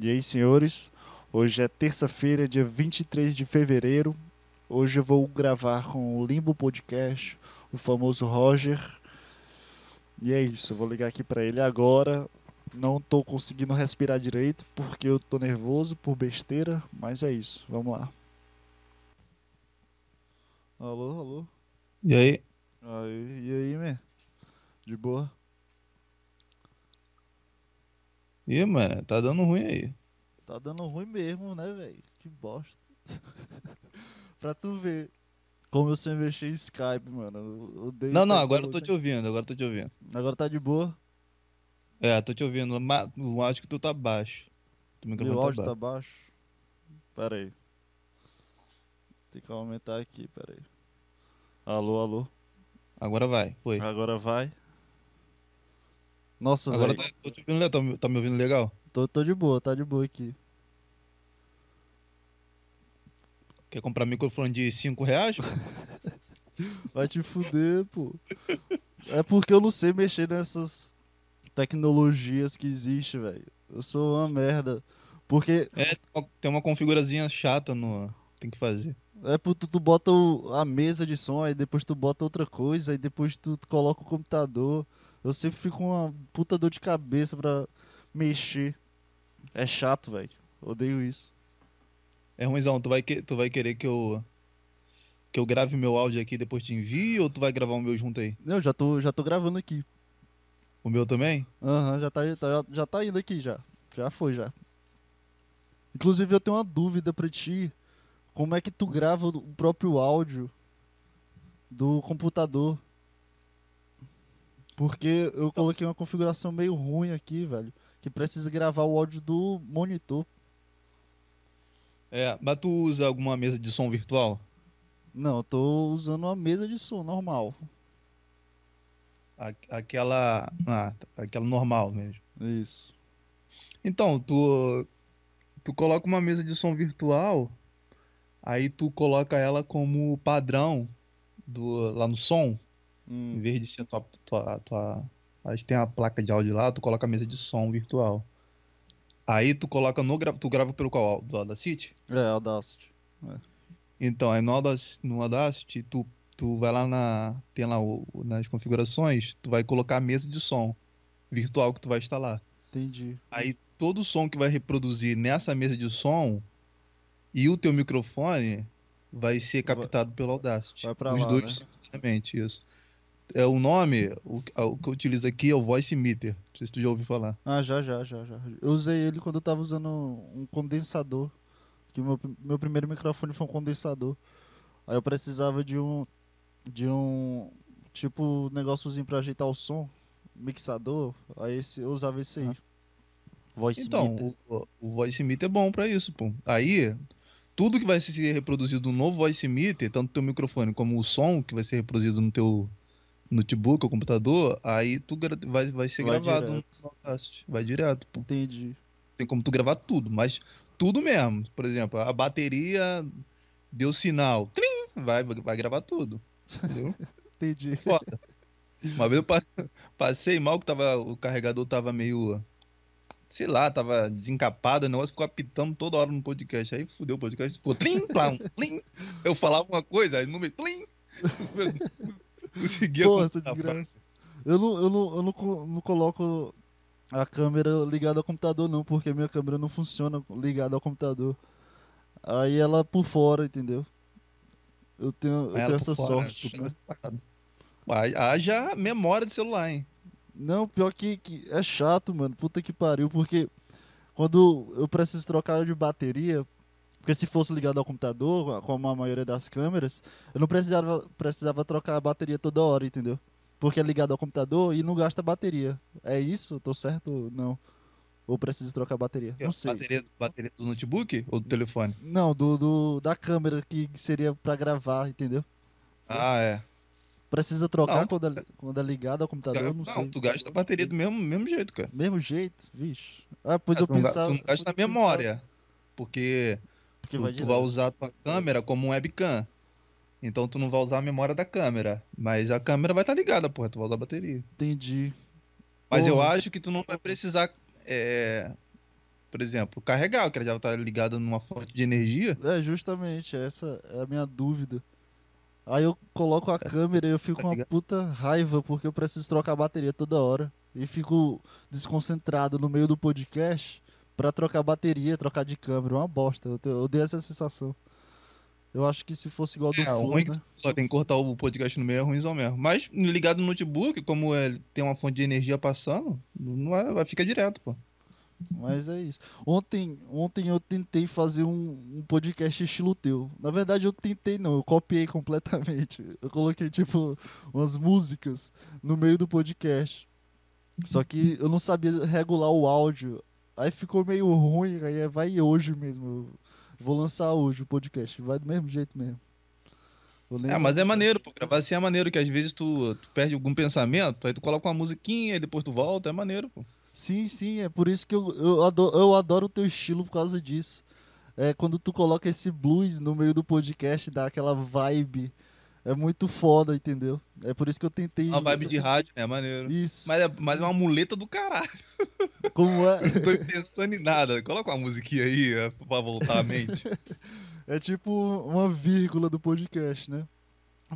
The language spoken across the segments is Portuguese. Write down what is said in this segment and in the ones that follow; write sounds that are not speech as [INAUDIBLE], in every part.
E aí, senhores, hoje é terça-feira, dia 23 de fevereiro. Hoje eu vou gravar com o Limbo Podcast, o famoso Roger. E é isso, eu vou ligar aqui pra ele agora. Não tô conseguindo respirar direito porque eu tô nervoso por besteira, mas é isso, vamos lá. Alô, alô. E aí? Aí, e aí, man? De boa? Ih, mano, tá dando ruim aí. Tá dando ruim mesmo, né, velho? Que bosta. [LAUGHS] pra tu ver como eu sei mexer em Skype, mano. Não, não, agora eu tô te tecnologia. ouvindo, agora eu tô te ouvindo. Agora tá de boa? É, tô te ouvindo, mas acho que tu tá baixo. O microfone Meu tá áudio tá baixo. baixo? Pera aí. Tem que aumentar aqui, pera aí. Alô, alô. Agora vai, foi. Agora vai. Nossa, Agora tá, tô te ouvindo, tá, me- tá me ouvindo legal? Tô, tô de boa, tá de boa aqui. Quer comprar microfone de 5 reais? [LAUGHS] Vai te fuder, pô. É porque eu não sei mexer nessas tecnologias que existe, velho. Eu sou uma merda. Porque É, tem uma configurazinha chata no. Tem que fazer. é tu, tu bota o- a mesa de som, aí depois tu bota outra coisa, aí depois tu coloca o computador. Eu sempre fico com uma puta dor de cabeça pra mexer. É chato, velho. Odeio isso. É ruimzão, tu vai, que, tu vai querer que eu. Que eu grave meu áudio aqui e depois te envie ou tu vai gravar o meu junto aí? Não, já tô, já tô gravando aqui. O meu também? Aham, já, tá, tá- já, já tá indo aqui já. Já foi já. Inclusive eu tenho uma dúvida pra ti. Como é que tu grava o próprio áudio do computador? Porque eu coloquei uma configuração meio ruim aqui, velho. Que precisa gravar o áudio do monitor. É, mas tu usa alguma mesa de som virtual? Não, eu tô usando uma mesa de som normal. A- Aquela. Ah, aquela normal mesmo. Isso. Então, tu, tu coloca uma mesa de som virtual, aí tu coloca ela como padrão do, lá no som, em Hum, vez de ser tua, tua, tua, aí tem a placa de áudio lá, tu coloca a mesa de som virtual. Aí tu coloca no, gra- tu grava pelo qual? Do Audacity? é, Audacity. Então, aí no Audacity, no Audacity tu, tu vai lá na, tem lá o, nas configurações, tu vai colocar a mesa de som virtual que tu vai instalar. Entendi. Aí todo o som que vai reproduzir nessa mesa de som e o teu microfone vai ser Vai- captado pelo Audacity. vai pra Os lá, dois né? simultaneamente, isso. É o nome, o, o que eu utilizo aqui é o Voice Meter. Não sei se tu já ouviu falar. Ah, já, já, já, já. Eu usei ele quando eu tava usando um condensador. Que meu, meu primeiro microfone foi um condensador. Aí eu precisava de um. De um. Tipo, negóciozinho pra ajeitar o som. Mixador. Aí esse, eu usava esse aí. Voice Então, meter. o, o Voice Meter é bom pra isso, pô. Aí, tudo que vai ser reproduzido no novo Voice Meter, tanto teu microfone como o som que vai ser reproduzido no teu notebook ou computador, aí tu vai, vai ser Vai gravado direto. no Audacity. Vai direto, pô. Entendi. tem como tu gravar tudo, mas tudo mesmo. Por exemplo, a bateria deu sinal, trim, vai, vai gravar tudo. Entendeu? [LAUGHS] Entendi. Foda. [LAUGHS] Uma vez eu pa- passei mal que tava, o carregador tava meio, sei lá, tava desencapado, o negócio ficou apitando toda hora no podcast. Aí fudeu o podcast, ficou tlim, plam, tlim. Eu falava uma coisa, aí no meio, tlim. [LAUGHS] Conseguia Porra, essa a desgraça. Eu não, eu não, eu não, co- não coloco a câmera ligada ao computador, não, porque minha câmera não funciona ligada ao computador. Aí ela por fora, entendeu? Eu tenho, eu tenho essa fora, sorte. né? separado. Aí- Haja memória de celular, hein? Não, pior que, que é chato, mano. Puta que pariu, porque quando eu preciso trocar de bateria, porque se fosse ligado ao computador, como a maioria das câmeras, eu não precisava, precisava trocar a bateria toda hora, entendeu? Porque é ligado ao computador e não gasta bateria. É isso? Tô certo ou não? Ou preciso trocar a bateria? Não sei. Bateria, bateria do notebook ou do telefone? Não, do, do- da câmera que seria pra gravar, entendeu? Ah, é. Precisa trocar Não. quando, é, quando é ligado ao computador, não, Não, sei. tu gasta a bateria do mesmo, mesmo jeito, cara. Mesmo jeito, vixe. Ah, pois É, eu tu, pensava. tu não gasta a memória, porque Porque tu, vai tu vai usar a tua câmera como um webcam. Então tu não vai usar a memória da câmera, mas a câmera vai estar ligada, porra, tu vai usar a bateria. Entendi. Mas eu acho que tu não vai precisar é, por exemplo, carregar, que ela já tá ligada numa fonte de energia. É, justamente, essa é a minha dúvida. Aí eu coloco a câmera e eu fico com uma puta raiva porque eu preciso trocar a bateria toda hora. E fico desconcentrado no meio do podcast pra trocar bateria, trocar de câmera. Uma bosta. Eu, eu odeio essa sensação. Eu acho que se fosse igual do É, Flow, ruim né? só tem que cortar o podcast no meio é ruimzão mesmo. Mas ligado no notebook, como ele tem uma fonte de energia passando, não vai, vai ficar direto, pô. Mas é isso. Ontem, ontem eu tentei fazer um, um podcast estilo teu. Na verdade, eu tentei não, eu copiei [LAUGHS] completamente. Eu coloquei, tipo, umas músicas no meio do podcast. Só que eu não sabia regular o áudio. Aí ficou meio ruim, aí é- vai hoje mesmo. Vou lançar hoje o podcast. Vai do mesmo jeito mesmo. É, mas é maneiro, pô. Gravar assim é maneiro, que às vezes tu, tu perde algum pensamento, aí tu coloca uma musiquinha e depois tu volta, é maneiro, pô. Sim, sim, é por isso que eu, eu, adoro, eu adoro o teu estilo por causa disso. É quando tu coloca esse blues no meio do podcast, dá aquela vibe. É muito foda, entendeu? É por isso que eu tentei. Uma vibe de rádio, né? É maneiro. Isso. Mas é, mas é uma muleta do caralho. [LAUGHS] Como é? Não tô pensando em nada. Coloca uma musiquinha aí é, pra voltar a mente. [LAUGHS] É tipo uma vírgula do podcast, né?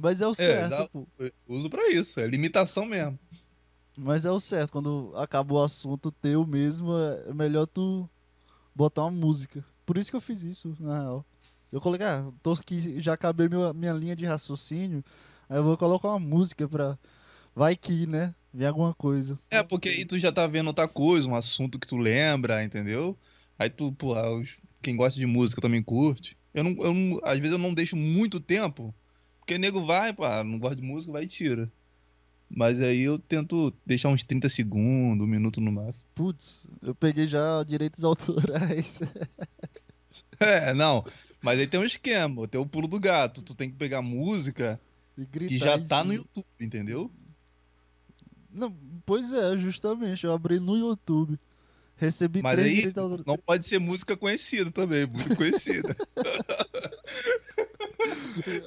Mas é o certo, dá- pô. Uso pra isso, é limitação mesmo. Mas é o certo. Quando acaba o assunto teu mesmo, é melhor tu botar uma música. Por isso que eu fiz isso, na real. Eu coloquei, ah, tô aqui, já acabei meu, minha linha de raciocínio, aí eu vou colocar uma música pra. Vai que, né? Vem alguma coisa. É, porque aí tu já tá vendo outra coisa, um assunto que tu lembra, entendeu? Aí tu, pô, ah, quem gosta de música também curte. Eu não, eu não- às vezes eu não deixo muito tempo, porque nego vai, pô, ah, não gosta de música, vai e tira. Mas aí eu tento deixar uns 30 segundos, um minuto no máximo. Putz, eu peguei já direitos autorais. [LAUGHS] É, não, mas aí tem um esquema, tem o pulo do gato. Tu tem que pegar música e que já tá no. YouTube, entendeu? Não, pois é, justamente. Eu abri no YouTube. Recebi Mas três aí direitos não pode ser música conhecida também, muito conhecida. [LAUGHS]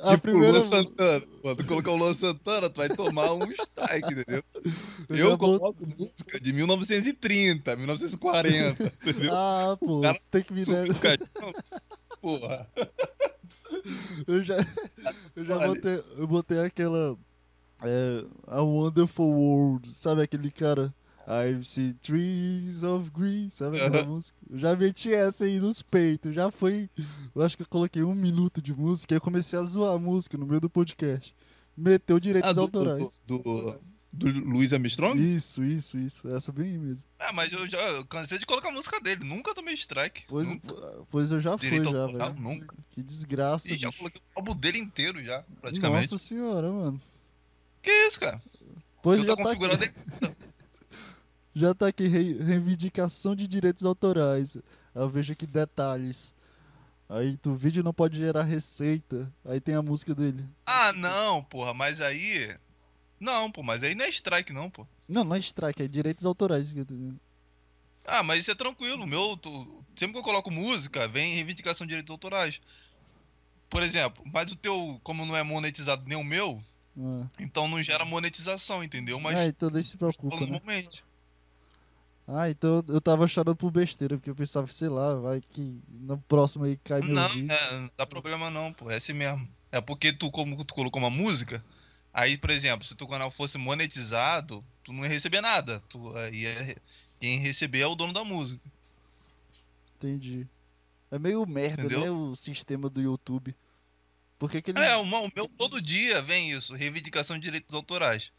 A tipo primeira- Luan Santana. Quando colocar o Luan Santana, tu vai tomar um strike, entendeu? Eu Eu já vou- coloco música de 1930, 1940, [LAUGHS] entendeu? Ah, pô, cara tem que me dar. Porra. [LAUGHS] Eu já, eu já botei, eu botei aquela. É, A Wonderful World, sabe aquele cara? I see trees of green, sabe aquela música? Eu já meti essa aí nos peitos, já foi. Eu acho que eu coloquei um minuto de música e eu comecei a zoar a música no meio do podcast. Meteu direitos Ah, do, autorais. do, do, do Luiz Armstrong? Isso, isso, isso. Essa bem aí mesmo. Ah, mas eu já eu cansei de colocar a música dele. Nunca tomei strike. Pois, nunca. pois eu já fui, Direito já, autoral, velho. nunca. Que desgraça. E já bicho. coloquei o álbum dele inteiro já, praticamente. Nossa senhora, mano. Que isso, cara? Pois tu já tá tá configurando aqui. aí. Já tá aqui, [LAUGHS] rei- reivindicação de direitos autorais. Eu vejo aqui detalhes. Aí tu, o vídeo não pode gerar receita. Aí tem a música dele. Ah, não, porra, mas aí. Não, pô, mas aí não é strike, não, pô. Não, não é strike, é direitos autorais. que eu tô dizendo. Ah, mas isso é tranquilo. Meu, tu- sempre que eu coloco música, vem reivindicação de direitos autorais. Por exemplo, mas o teu, como não é monetizado nem o meu, Ah. então não gera monetização, entendeu? Mas ah, então nem se preocupa, né? normalmente. Ah, então eu tava chorando por besteira, porque eu pensava, sei lá, vai que no próximo aí cai meu Não, vídeo. é, não dá problema não, pô. É assim mesmo. É porque tu, como tu colocou uma música, aí, por exemplo, se teu canal fosse monetizado, tu não ia receber nada. Tu ia, quem receber é o dono da música. Entendi. É meio merda, Entendeu? né, o sistema do YouTube. Por que que ele... É, o meu, o todo dia vem isso, reivindicação de direitos autorais.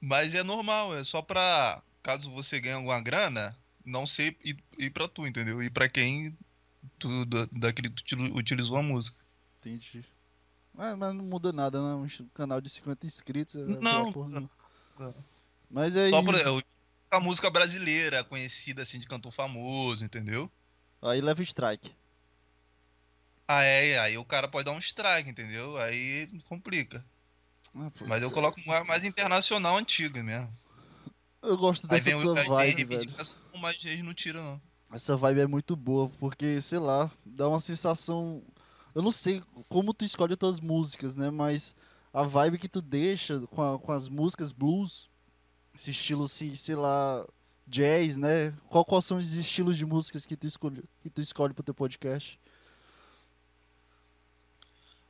Mas é normal, é só pra, caso você ganhe alguma grana, não ser ir, ir pra tu, entendeu? E pra quem tu, da, daquele que tu util- utilizou a música. Entendi. Ah, mas não muda nada, né? Um canal de 50 inscritos. é Não, porra, não. não. Mas aí... Só pra a música brasileira, conhecida assim de cantor famoso, entendeu? Aí leva strike. Ah, é, aí o cara pode dar um strike, entendeu? Aí complica. Ah, Mas eu coloco mais, mais internacional antiga mesmo. Eu gosto dessa aí vem vibe, velho. mas eles não tiram, não. Essa vibe é muito boa, porque, sei lá, dá uma sensação. Eu não sei como tu escolhe as tuas músicas, né? Mas a vibe que tu deixa com, a- com as músicas blues, esse estilo assim, sei lá, jazz, né? Qual, são os estilos de músicas que tu escolhe, que tu escolhe pro teu podcast?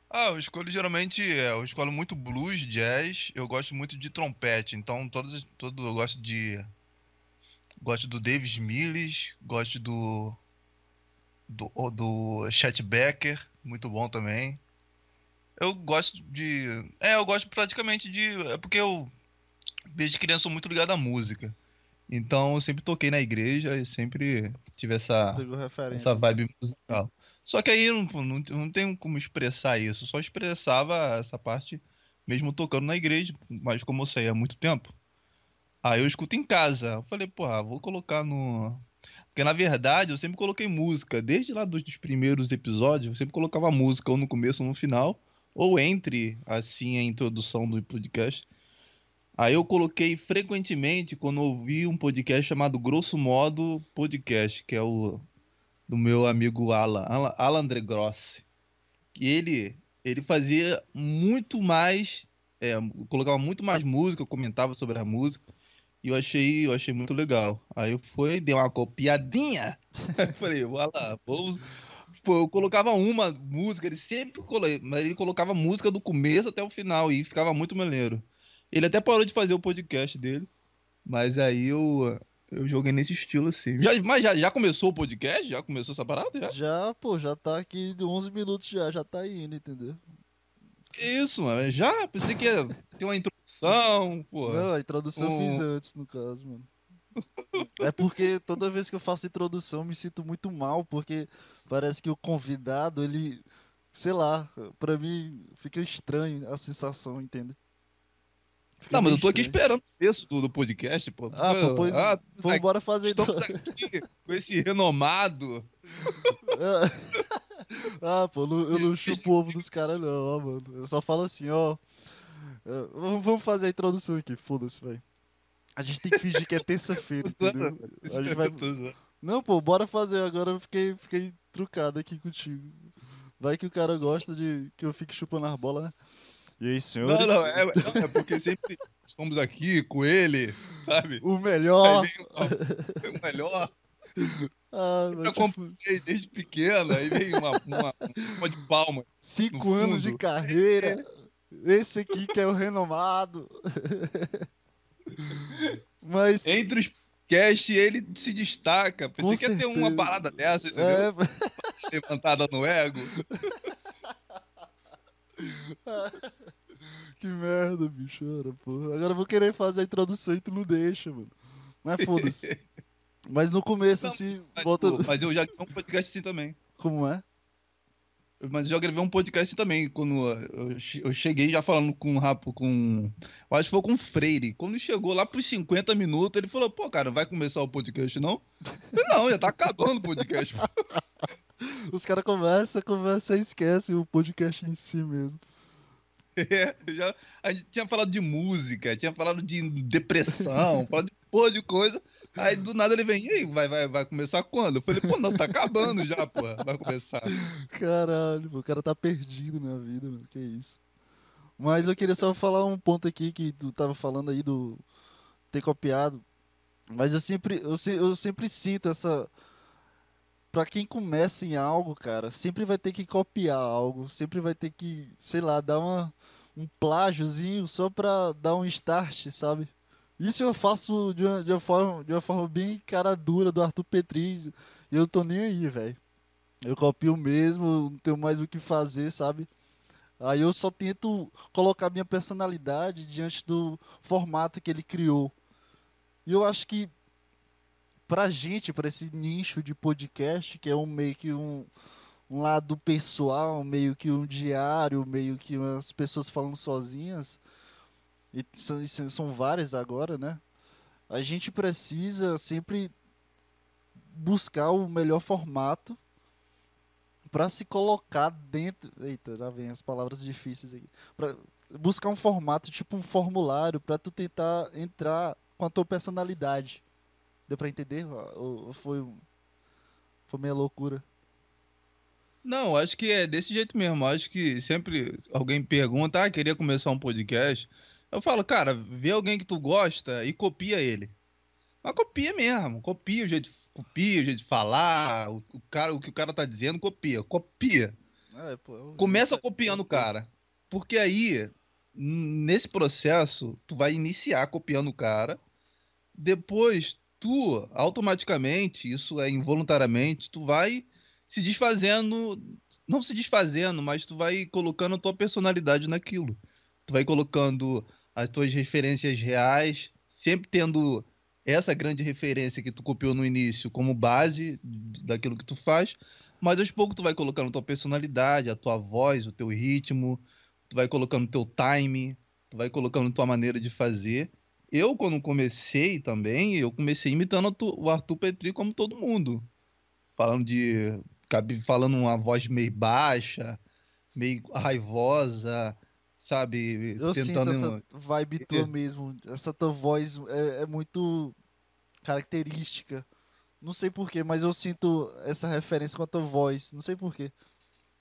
Ah, eu escolho geralmente, é, eu escolho muito blues, jazz, eu gosto muito de trompete, então todos, todo, eu gosto de, gosto do Davis Mills, gosto do, do, do Chet Becker, muito bom também. Eu gosto de, é, eu gosto praticamente de, é porque eu, desde criança sou muito ligado à música, então eu sempre toquei na igreja e sempre tive essa, essa vibe musical. Só que aí não, não, não tem como expressar isso. Só expressava essa parte mesmo tocando na igreja, mas como eu saí há muito tempo. Aí eu escuto em casa. Eu falei, porra, vou colocar no. Porque na verdade eu sempre coloquei música. Desde lá dos primeiros episódios, eu sempre colocava música ou no começo ou no final, ou entre assim a introdução do podcast. Aí eu coloquei frequentemente quando ouvi um podcast chamado Grosso Modo Podcast, que é o do meu amigo Alan, Alan, Alan Grossi. Que ele, ele fazia muito mais, é, colocava muito mais música, comentava sobre a música. E eu achei, eu achei muito legal. Aí eu fui, dei uma copiadinha. [LAUGHS] falei, vou, Pô, eu colocava uma música, ele sempre mas ele colocava música do começo até o final e ficava muito maneiro. Ele até parou de fazer o podcast dele, mas aí eu eu joguei nesse estilo assim. Já, mas já, já começou o podcast? Já começou essa parada? Já? já, pô, já tá aqui de 11 minutos já, já tá indo, entendeu? Que isso, mano? Já? Pensei que ia ter uma introdução, pô. Não, a introdução um... eu fiz antes, no caso, mano. É porque toda vez que eu faço introdução eu me sinto muito mal, porque parece que o convidado, ele, sei lá, pra mim fica estranho a sensação, entende? Fica não, mas eu tô aqui esperando o texto do, do podcast, pô. Ah, pô, pois, ah, pô, bora fazer Estamos então. aqui [LAUGHS] com esse renomado. [LAUGHS] ah, pô, eu não chupo o ovo dos caras, não, ó, mano. Eu só falo assim, ó. É, vamos fazer a introdução aqui, foda-se, velho. A gente tem que fingir que é terça-feira, [LAUGHS] entendeu? A gente vai... Não, pô, bora fazer. Agora eu fiquei, fiquei trucado aqui contigo. Vai que o cara gosta de que eu fique chupando as bolas, né? E aí, senhores? Não, não, é, não, é porque sempre estamos aqui com ele, sabe? O melhor. Vem, o melhor. [LAUGHS] Ah, eu acompanhei desde pequena, aí vem uma, uma, uma de palma. Cinco anos de carreira. Esse aqui que é o renomado. [LAUGHS] Mas. Entre os podcasts, ele se destaca. Pensei que ia ter uma parada dessa, entendeu? É... Levantada no ego. [LAUGHS] que merda, bicho. Porra. Agora eu vou querer fazer a introdução e tu não deixa, mano. Mas foda-se. [LAUGHS] Mas no começo, não, assim. Mas, volta... mas eu já gravei um podcast assim também. Como é? Mas já gravei um podcast também. Quando eu cheguei já falando com o Rapo, com. Eu acho que foi com o Freire. Quando chegou lá pros 50 minutos, ele falou: pô, cara, vai começar o podcast não? Eu, não, já tá acabando o podcast. [LAUGHS] Os caras conversam, conversam e esquecem o podcast em si mesmo. É, [LAUGHS] já, a gente tinha falado de música, tinha falado de depressão, [LAUGHS] falado de porra de coisa. Aí do nada ele vem, e aí, vai, vai, vai começar quando? Eu falei, pô, não, tá acabando já, pô, vai começar. Caralho, o cara tá perdido na vida, mano, que isso. Mas eu queria só falar um ponto aqui que tu tava falando aí do ter copiado. Mas eu sempre, eu, eu sempre sinto essa para quem começa em algo, cara, sempre vai ter que copiar algo, sempre vai ter que, sei lá, dar uma, um plágiozinho só pra dar um start, sabe? Isso eu faço de uma, de uma, forma, de uma forma bem cara dura do Arthur Petrizio. E eu tô nem aí, velho. Eu copio mesmo, não tenho mais o que fazer, sabe? Aí eu só tento colocar minha personalidade diante do formato que ele criou. E eu acho que pra gente, pra esse nicho de podcast, que é um meio que um, um lado pessoal, meio que um diário, meio que as pessoas falando sozinhas, e são, são várias agora, né? A gente precisa sempre buscar o melhor formato para se colocar dentro. Eita, já vem as palavras difíceis aqui. Pra buscar um formato, tipo um formulário, para tu tentar entrar com a tua personalidade. Deu pra entender? Ou foi, foi meio loucura? Não, acho que é desse jeito mesmo. Acho que sempre alguém pergunta, ah, queria começar um podcast. Eu falo, cara, vê alguém que tu gosta e copia ele. Mas copia mesmo, copia o jeito, copia o jeito de falar, o, o cara, o que o cara tá dizendo, copia, copia. É, pô, eu- Começa copiando o cara. Porque aí, nesse processo, tu vai iniciar copiando o cara. Depois, tu, automaticamente, isso é involuntariamente, tu vai se desfazendo. Não se desfazendo, mas tu vai colocando a tua personalidade naquilo. Tu vai colocando as tuas referências reais, sempre tendo essa grande referência que tu copiou no início como base daquilo que tu faz, mas aos poucos tu vai colocando a tua personalidade, a tua voz, o teu ritmo, tu vai colocando o teu time, tu vai colocando a tua maneira de fazer. Eu, quando comecei também, eu comecei imitando o Arthur Petri como todo mundo. Falando de. Falando uma voz meio baixa, meio raivosa, sabe? Eu sinto Tentando. essa vibe [LAUGHS] tua mesmo. Essa tua voz é, é muito característica. Não sei porquê, mas eu sinto essa referência com a tua voz. Não sei porquê.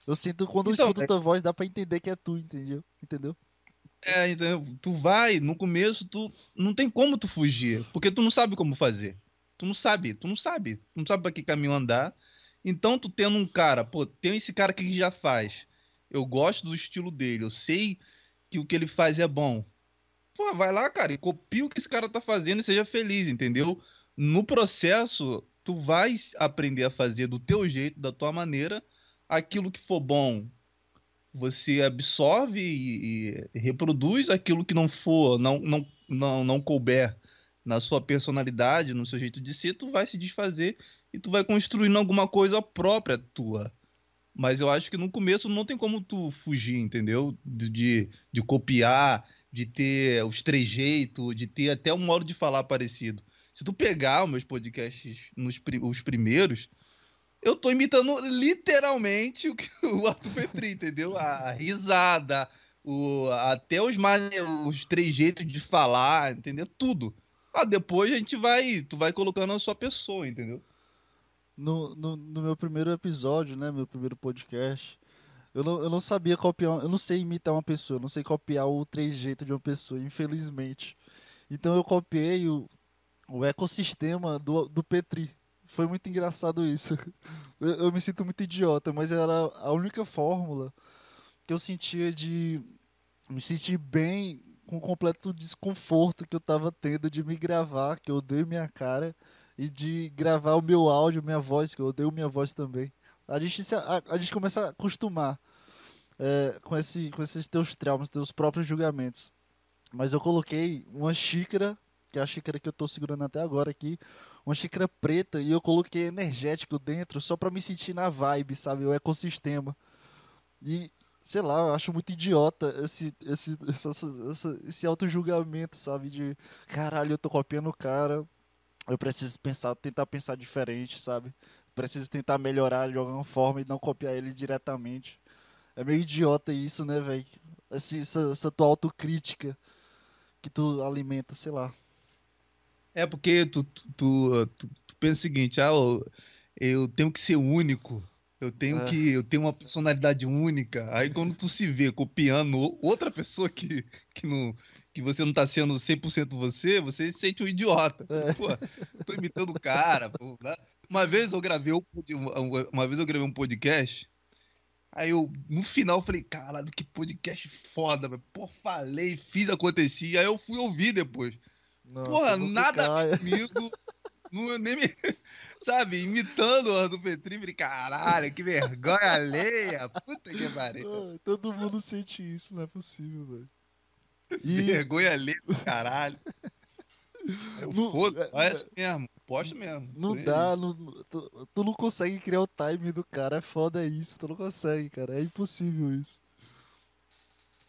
Eu sinto quando eu Então, escuto é- tua voz, dá pra entender que é tu, entendeu? Entendeu? É, entendeu? Tu vai, no começo, tu não tem como tu fugir, porque tu não sabe como fazer. Tu não sabe, tu não sabe, tu não sabe pra que caminho andar. Então, tu tendo um cara, pô, tem esse cara que já faz. Eu gosto do estilo dele, eu sei que o que ele faz é bom. Pô, vai lá, cara, e copia o que esse cara tá fazendo e seja feliz, entendeu? No processo, tu vai aprender a fazer do teu jeito, da tua maneira, aquilo que for bom, você absorve e, e reproduz aquilo que não for, não, não, não, não couber na sua personalidade, no seu jeito de ser, tu vai se desfazer e tu vai construindo alguma coisa própria tua. Mas eu acho que no começo não tem como tu fugir, entendeu? De, de, de copiar, de ter os trejeitos, de ter até um modo de falar parecido. Se tu pegar os meus podcasts, nos, os primeiros, eu tô imitando literalmente o que [LAUGHS] o Arthur Petri, entendeu? A risada, o, até os, os trejeitos de falar, entendeu? Tudo. Ah, depois a gente vai, tu vai colocando a sua pessoa, entendeu? No, no, no meu primeiro episódio, né? Meu primeiro podcast, eu não, eu não sabia copiar. Eu não sei imitar uma pessoa, eu não sei copiar o trejeito de uma pessoa, infelizmente. Então eu copiei o, o ecossistema do, do Petri. Foi muito engraçado isso. [LAUGHS] Eu, eu me sinto muito idiota, mas era a única fórmula que eu sentia de me sentir bem com o completo desconforto que eu tava tendo de me gravar, que eu odeio minha cara, e de gravar o meu áudio, minha voz, que eu odeio minha voz também. A gente, se, a, a gente começa a acostumar é, com, esse, com esses teus traumas, teus próprios julgamentos. Mas eu coloquei uma xícara, que é a xícara que eu tô segurando até agora aqui, uma xícara preta, e eu coloquei energético dentro só pra me sentir na vibe, sabe? O ecossistema. E, sei lá, eu acho muito idiota esse, esse, esse auto-julgamento, sabe? De caralho, eu tô copiando o cara, eu preciso pensar, tentar pensar diferente, sabe? Preciso tentar melhorar de alguma forma e não copiar ele diretamente. É meio idiota isso, né, velho? Essa, essa tua autocrítica que tu alimenta, sei lá. É porque tu, tu, tu, tu- pensa o seguinte, ah, eu, eu tenho que ser único, eu tenho É. que eu tenho uma personalidade única. Aí quando tu se vê copiando outra pessoa que, que, não, que você não tá sendo 100% você, você se sente um idiota. É. Pô, tô imitando o cara. pô, né? Uma vez eu gravei um, uma, vez eu gravei um podcast, aí eu, no final, falei, caralho, que podcast foda, velho. Pô, falei, fiz acontecer, aí eu fui ouvir depois. Nossa, Porra, nada ver comigo. Não, nem me, [LAUGHS] sabe, imitando o do Petri, falei, caralho, que vergonha alheia. Puta que pariu. Todo mundo sente isso, não é possível, velho. E Vergonha alheia, do caralho. Eu Não- foda, é- é assim mesmo, posta mesmo. não dá, não- tu, tu não consegue criar o time do cara, é foda isso, tu não consegue, cara, é impossível isso.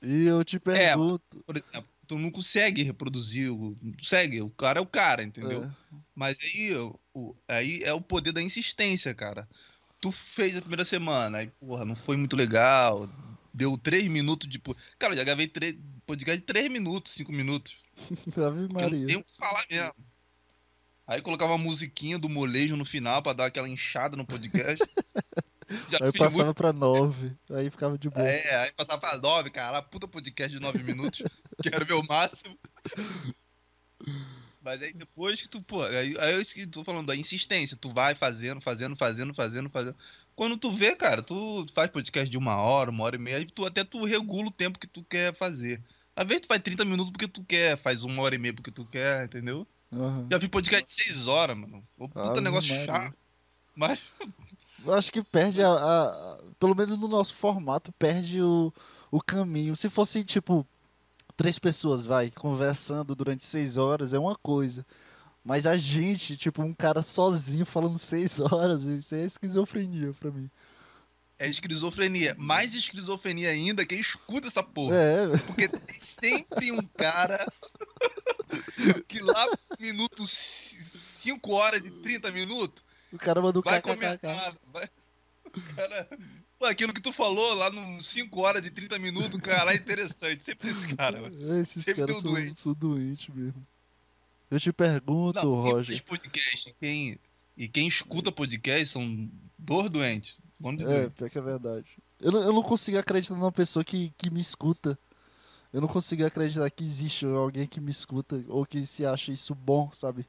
E eu te pergunto, Por exemplo, tu não consegue reproduzir, não consegue, o cara é o cara, entendeu? é, Mas aí, o, aí é o poder da insistência, cara. Tu fez a primeira semana, aí, porra, não foi muito legal. Deu três minutos de. Cara, eu já gravei três, podcast de três minutos, cinco minutos. [LAUGHS] Ave eu não Maria. tenho o que falar mesmo. Aí colocava uma musiquinha do molejo no final pra dar aquela inchada no podcast. [LAUGHS] já Aí passava muito. pra nove, aí ficava de boa. É, aí passava pra nove, cara. Puta podcast de nove minutos. Quero ver o máximo. Mas aí depois que tu, pô, aí, aí eu que tô falando da insistência, tu vai fazendo, fazendo, fazendo, fazendo, fazendo. Quando tu vê, cara, tu faz podcast de uma hora, uma hora e meia, aí tu até tu regula o tempo que tu quer fazer. Às vezes tu faz 30 minutos porque tu quer, faz uma hora e meia porque tu quer, entendeu? Aham. Já fiz podcast de 6 horas, mano. O puta Ave negócio chato. Mas [LAUGHS] Eu acho que perde a, a- Pelo menos no nosso formato, perde o, o caminho. Se fosse, tipo, três pessoas, vai, conversando durante seis horas, é uma coisa. Mas a gente, tipo, um cara sozinho falando [LAUGHS] seis horas, isso é esquizofrenia pra mim. é esquizofrenia. Mais esquizofrenia ainda quem escuta essa porra. É, Porque tem sempre um cara [LAUGHS] que lá no minuto 5 horas e 30 minutos o cara mandou vai comentar. Vai... [LAUGHS] O cara. Pô, aquilo que tu falou lá no 5 horas e 30 minutos, cara, lá é interessante. Sempre esse cara, mano. [LAUGHS] Esses Sempre caras são, doente. são doentes mesmo. Eu te pergunto, Não, Roger. podcast quem, e quem escuta podcast são dois doentes. De É, doente. pior que é verdade. Eu não, eu não consigo acreditar numa pessoa que, que me escuta. Eu não consigo acreditar que existe alguém que me escuta ou que se acha isso bom, sabe?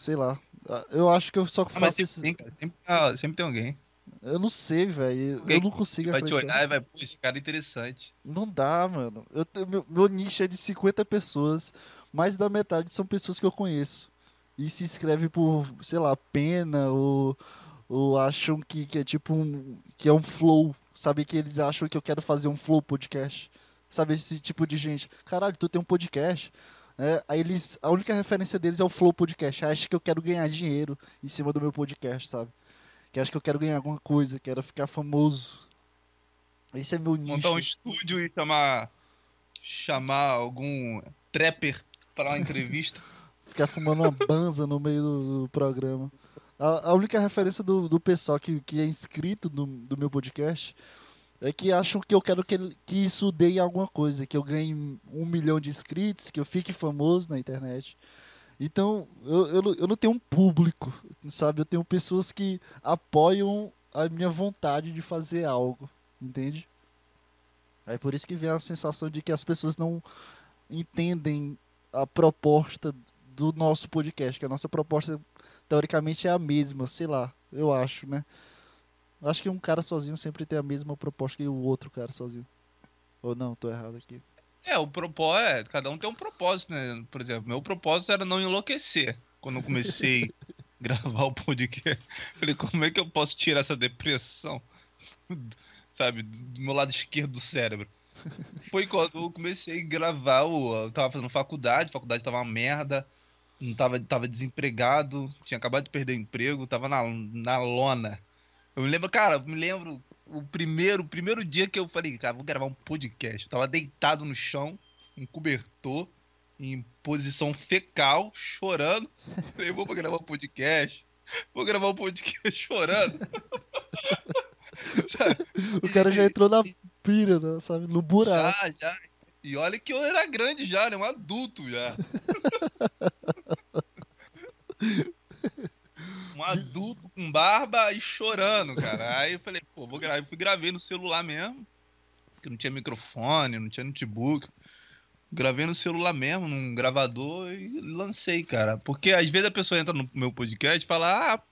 Sei lá. Ah, Eu acho que eu só Ah, mas faço sempre isso. tem, cara. Sempre, ah, sempre tem alguém Eu não sei, velho. Eu não consigo vai te olhar e vai, pô, esse cara é interessante. Não dá, mano. Eu, tenho- meu, meu nicho é de 50 pessoas. Mais da metade são pessoas que eu conheço. E se inscreve por, sei lá, pena ou, ou acham que, que é tipo um. que é um flow. Sabe que eles acham que eu quero fazer um flow podcast. Sabe esse tipo de gente. Caralho, tu tem um podcast. É, aí eles. A única referência deles é o Flow Podcast. Acho que eu quero ganhar dinheiro em cima do meu podcast, sabe? Que acho que eu quero ganhar alguma coisa, quero ficar famoso. Esse é meu nicho. Montar um estúdio e chamar. chamar algum trapper pra uma entrevista. [LAUGHS] Ficar fumando uma banza no meio do, do programa. A, a única referência do, do pessoal que, que é inscrito do, do meu podcast é que acham que eu quero que, que isso dê em alguma coisa, que eu ganhe um milhão de inscritos, que eu fique famoso na internet. Então, eu, eu, eu não tenho um público, sabe? Eu tenho pessoas que apoiam a minha vontade de fazer algo, entende? É por isso que vem a sensação de que as pessoas não entendem a proposta do nosso podcast, que a nossa proposta teoricamente é a mesma, sei lá, eu acho, né? Acho que um cara sozinho sempre tem a mesma proposta que o outro cara sozinho. Ou não, tô errado aqui. É, o propósito. É, cada um tem um propósito, né? Por exemplo, meu propósito era não enlouquecer. Quando eu comecei a [LAUGHS] gravar o podcast. Falei, como é que eu posso tirar essa depressão? [LAUGHS] Sabe, do meu lado esquerdo do cérebro. Foi quando eu comecei a gravar. Eu tava fazendo faculdade, faculdade tava uma merda. Não tava, tava desempregado, tinha acabado de perder o emprego, tava na, na lona. Eu me lembro, cara, eu me lembro o primeiro, o primeiro dia que eu falei, cara, vou gravar um podcast. Eu tava deitado no chão, um cobertor, em posição fecal, chorando. Falei, vou gravar um podcast. Vou gravar um podcast [LAUGHS] chorando. O cara já entrou na pira, né, sabe? No buraco. Já, já. E olha que eu era grande já, né? Um adulto já. [LAUGHS] com barba e chorando, cara. Aí eu falei, pô, vou gravar. Eu fui gravei no celular mesmo. Porque não tinha microfone, não tinha notebook. Gravei no celular mesmo, num gravador e lancei, cara. Porque às vezes a pessoa entra no meu podcast e fala, ah,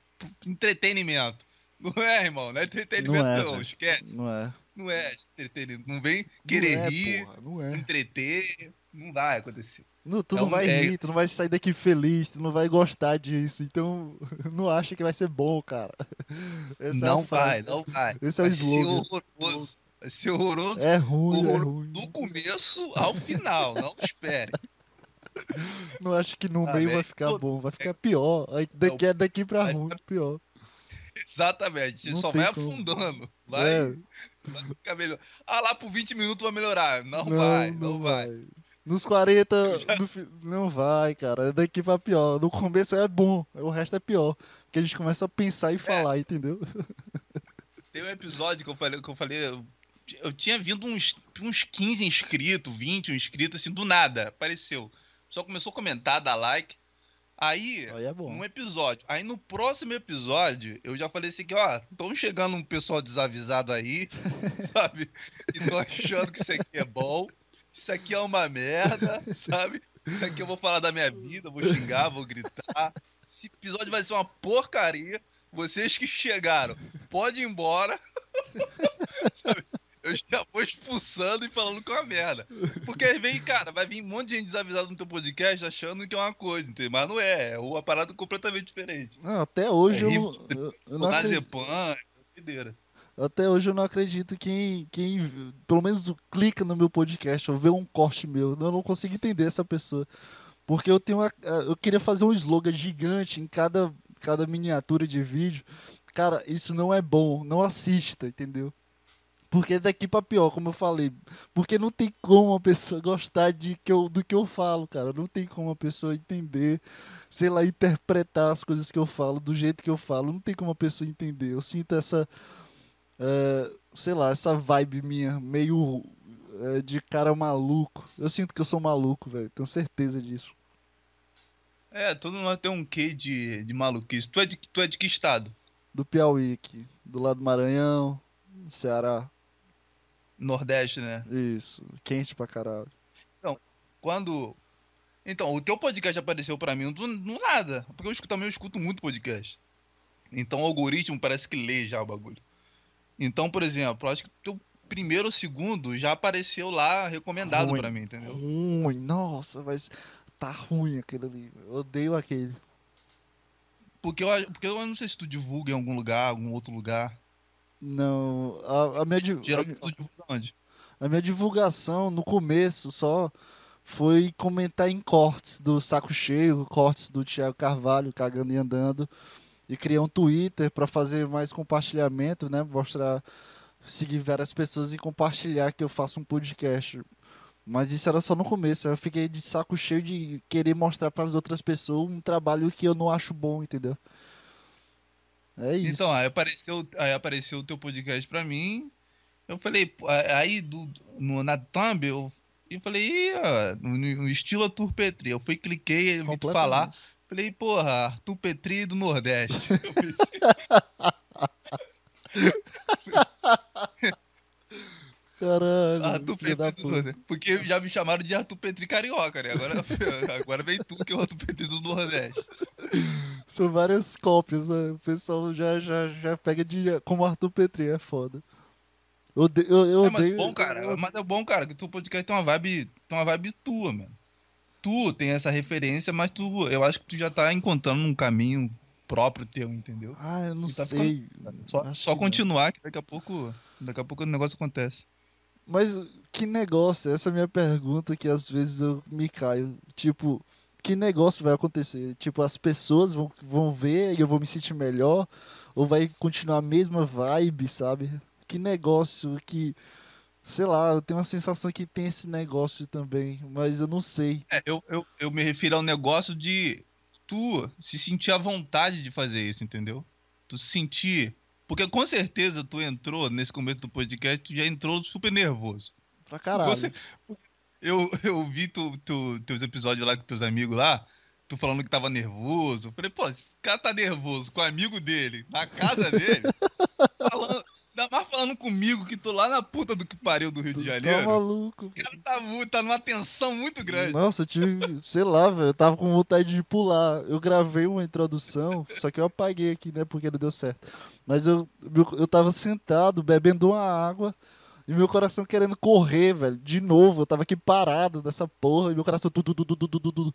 entretenimento. Não é, irmão, não é entretenimento, Não é, não. Esquece. Não é. Não é entretenimento. Não vem querer não é, rir, porra, não é. entreter. Não vai acontecer. Não, tu É não um- vai é- rir, tu não vai sair daqui feliz, tu não vai gostar disso. Então, [LAUGHS] não acha que vai ser bom, cara. [LAUGHS] Essa é não frase. vai, não vai. Esse é o vai slogan. horroroso. Vai ser horroroso. É ruim, é horroroso ruim. do começo ao final. Não espere. [LAUGHS] Não acho que no Ah, meio vai velho, ficar todo- bom, vai ficar pior. Aí daqui é daqui pra vai ruim, pior. Exatamente. Não só vai como. afundando. Vai, É, vai ficar melhor. Ah, lá por 20 minutos vai melhorar. Não, vai, não, vai. Nos 40, [LAUGHS] no fi- não vai, cara. É daqui pra pior. No começo é bom, o resto é pior. Porque a gente começa a pensar e falar, entendeu? [LAUGHS] Tem um episódio que eu falei, que eu falei. Eu, tinha vindo uns, uns 15 inscritos, 20 inscritos, assim, do nada. Apareceu. Só começou a comentar, dar like. Aí, Aí é bom. um episódio. Aí no próximo episódio, eu já falei assim que, ó, estão chegando um pessoal desavisado aí, [LAUGHS] sabe? E tô achando que isso aqui é bom. Isso aqui é uma merda, [LAUGHS] sabe? Isso aqui eu vou falar da minha vida, vou xingar, vou gritar. Esse episódio vai ser uma porcaria. Vocês que chegaram, pode ir embora. [LAUGHS] Eu já vou expulsando e falando com a merda. Porque aí vem, cara, vai vir um monte de gente desavisada no teu podcast achando que é uma coisa, entendeu? Mas não é, é uma parada completamente diferente. Não, até hoje É eu, eu, eu O não acredito, Nazepan, é doideira. Até hoje eu não acredito quem, quem pelo menos clica no meu podcast ou vê um corte meu. Eu não consigo entender essa pessoa. Porque eu tenho uma, eu queria fazer um slogan gigante em cada, cada miniatura de vídeo. Cara, isso não é bom, não assista, entendeu? Porque daqui pra pior, como eu falei. Porque não tem como a pessoa gostar de que eu, do que eu falo, cara. Não tem como a pessoa entender, sei lá, interpretar as coisas que eu falo do jeito que eu falo. Não tem como a pessoa entender. Eu sinto essa, é, sei lá, essa vibe minha, meio é, de cara maluco. Eu sinto que eu sou maluco, velho. Tenho certeza disso. É, todo mundo tem um quê de, de maluquice. Tu é de, tu é de que estado? Do Piauí aqui, do lado do Maranhão, Ceará. Nordeste, né? Isso, quente pra caralho. Quando. Então, o teu podcast apareceu pra mim do, do nada. Porque eu escuto, também eu escuto muito podcast. Então o algoritmo parece que lê já o bagulho. Então, por exemplo, eu acho que o teu primeiro ou segundo já apareceu lá recomendado pra mim, entendeu? Ruim, nossa, mas tá ruim aquele ali. Eu odeio aquele. Porque eu, porque eu não sei se tu divulga em algum lugar, algum outro lugar. Não, a, a minha, Geralmente tu divulga onde? a minha divulgação no começo só foi comentar em cortes do Saco Cheio, cortes do Thiago Carvalho, cagando e andando. E criei um Twitter pra fazer mais compartilhamento, né? Mostrar, seguir várias pessoas e compartilhar que eu faço um podcast. Mas isso era só no começo. Eu fiquei de saco cheio de querer mostrar para as outras pessoas um trabalho que eu não acho bom, entendeu? É isso. Então, aí apareceu, aí apareceu o teu podcast pra mim. Eu falei, aí do, no, na thumb, eu, eu falei, no, no estilo Arthur Petri. Eu fui, cliquei, eu vi tu falar. Falei, porra, Arthur Petri do Nordeste. [LAUGHS] Caralho. Arthur Petri do. Nordeste. Porque já me chamaram de Arthur Petri carioca, né? Agora, [LAUGHS] agora vem tu que é o Arthur Petri do Nordeste. São várias cópias, né? O pessoal já, já, já pega de como Arthur Petri, é foda. Eu, eu, eu É, mas odeio. bom, cara. eu- Mas é bom, cara, que tu podcast tem uma vibe, tem uma vibe tua, mano. Tu tem essa referência, mas tu, eu acho que tu já tá encontrando um caminho próprio teu, entendeu? Ah, eu não Tá sei. Só, Acho só não. continuar que daqui a pouco, daqui a pouco o negócio acontece. Mas que negócio? Essa é a minha pergunta que às vezes eu me caio. Tipo, que negócio vai acontecer? Tipo, as pessoas vão, vão ver e eu vou me sentir melhor? Ou vai continuar a mesma vibe, sabe? Que negócio que. Sei lá, eu tenho uma sensação que tem esse negócio também, mas eu não sei. É, eu, eu, eu me refiro ao negócio de tu se sentir à vontade de fazer isso, entendeu? Tu se sentir. Porque com certeza tu entrou nesse começo do podcast, tu já entrou super nervoso. Pra caralho. Você- Eu, eu vi tu, tu- teus episódios lá com teus amigos lá, tu falando que tava nervoso. Eu falei, pô, esse cara tá nervoso com o amigo dele, na casa dele, [LAUGHS] falando, ainda mais falando comigo que tô lá na puta do que pariu do Rio de Tu Tá Janeiro. maluco. Esse cara tá, tá numa tensão muito grande. Nossa, eu tive, sei lá, velho, eu tava com vontade de pular. Eu gravei uma introdução, só que eu apaguei aqui, né, porque não deu certo. Mas eu, eu tava sentado, bebendo uma água, e meu coração querendo correr, velho, de novo. Eu tava aqui parado nessa porra, e meu coração... Tu, tu, tu, tu, tu, tu, tu, tu.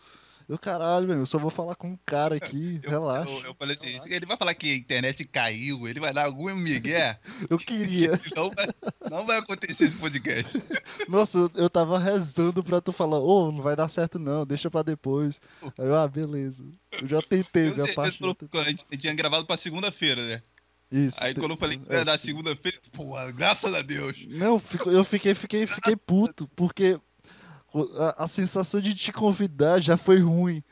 Eu, caralho, velho, eu só vou falar com um cara aqui, [LAUGHS] Eu, relaxa. eu, eu falei assim, ele vai falar que a internet caiu, ele vai dar algum migué, [LAUGHS] Eu queria. [LAUGHS] não vai, não vai acontecer esse podcast. Nossa, eu, eu tava rezando pra tu falar, ô, não vai dar certo não, deixa pra depois. Aí eu, ah, beleza. Eu já tentei, Eu minha sei, parte. falou- quando a gente tinha gravado pra segunda-feira, né? Isso. Aí te- quando eu falei que é, era da sim. segunda-feira, pô, graças a Deus. Não, eu fiquei, fiquei, fiquei puto, porque a, a sensação de te convidar já foi ruim.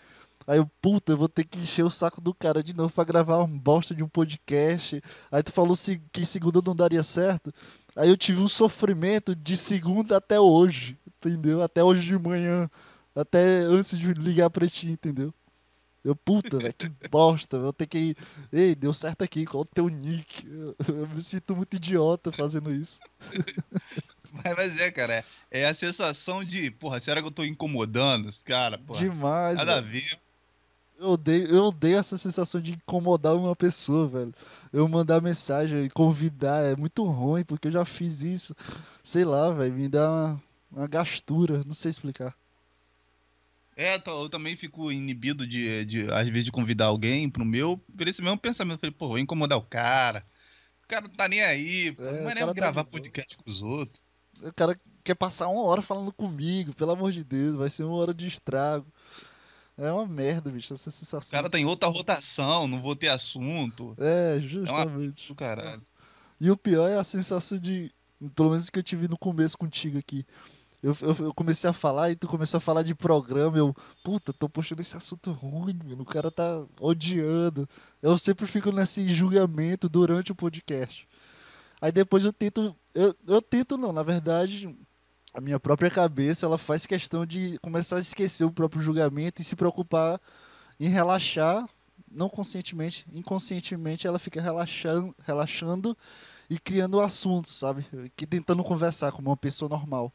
Aí eu, puta, eu vou ter que encher o saco do cara de novo pra gravar um bosta de um podcast. Aí tu falou se- que segunda não daria certo. Aí eu tive um sofrimento de segunda até hoje, entendeu? Até hoje de manhã. Até antes de ligar pra ti, entendeu? Eu, puta, velho, que bosta, vou ter que ir. Ei, deu certo aqui, qual o teu nick? Eu, eu me sinto muito idiota fazendo isso. [LAUGHS] Mas, é, cara, é, é a sensação de, porra, será que eu tô incomodando os caras? Demais, nada a ver. Eu odeio, eu odeio essa sensação de incomodar uma pessoa, velho. Eu mandar mensagem e convidar é muito ruim, porque eu já fiz isso. Sei lá, velho, me dá uma, uma gastura, não sei explicar. É, eu também fico inibido de, de, às vezes, de convidar alguém pro meu, por esse mesmo pensamento. Eu falei, pô, vou incomodar o cara. O cara não tá nem aí, pô. É, o mas cara nem tá gravar podcast com os outros. O cara quer passar uma hora falando comigo, pelo amor de Deus, vai ser uma hora de estrago. É uma merda, bicho, essa O sensação. cara tá em outra rotação, não vou ter assunto. É, É uma justamente. do caralho. E o pior é a sensação de. Pelo menos que eu tive no começo contigo aqui. Eu, eu, eu comecei a falar e tu começou a falar de programa. Eu, puta, tô postando esse assunto ruim, mano. O cara tá odiando. Eu sempre fico nesse julgamento durante o podcast. Aí depois eu tento. Eu, eu tento não, na verdade. A minha própria cabeça, ela faz questão de começar a esquecer o próprio julgamento e se preocupar em relaxar, não conscientemente, inconscientemente ela fica relaxando, relaxando e criando assuntos, sabe? Que tentando conversar como uma pessoa normal.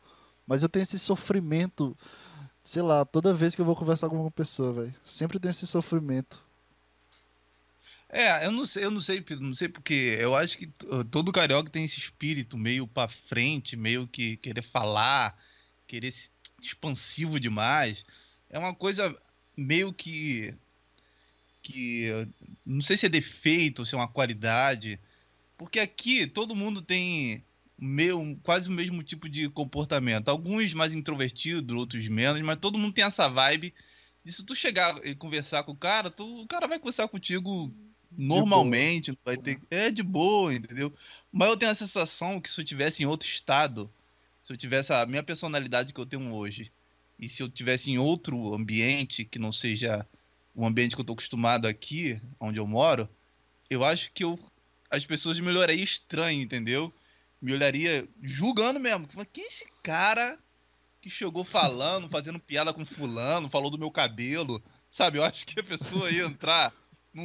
Mas eu tenho esse sofrimento, sei lá, toda vez que eu vou conversar com uma pessoa, velho. Sempre tenho esse sofrimento. É, eu não sei, eu não sei, não sei porque eu acho que t- todo carioca tem esse espírito meio pra frente, meio que querer falar, querer ser expansivo demais. É uma coisa meio que que não sei se é defeito, se é uma qualidade, porque aqui todo mundo tem meio, quase o mesmo tipo de comportamento. Alguns mais introvertidos, outros menos, mas todo mundo tem essa vibe de se tu chegar e conversar com o cara, tu, o cara vai conversar contigo normalmente, vai ter. É de boa, entendeu? Mas eu tenho a sensação que se eu tivesse em outro estado, se eu tivesse a minha personalidade que eu tenho hoje, e se eu tivesse em outro ambiente que não seja o ambiente que eu tô acostumado aqui, onde eu moro, eu acho que eu, as pessoas me olhariam estranho, entendeu? Me olharia julgando mesmo. Quem é esse cara que chegou falando, fazendo piada com fulano, falou do meu cabelo? Sabe, eu acho que a pessoa ia entrar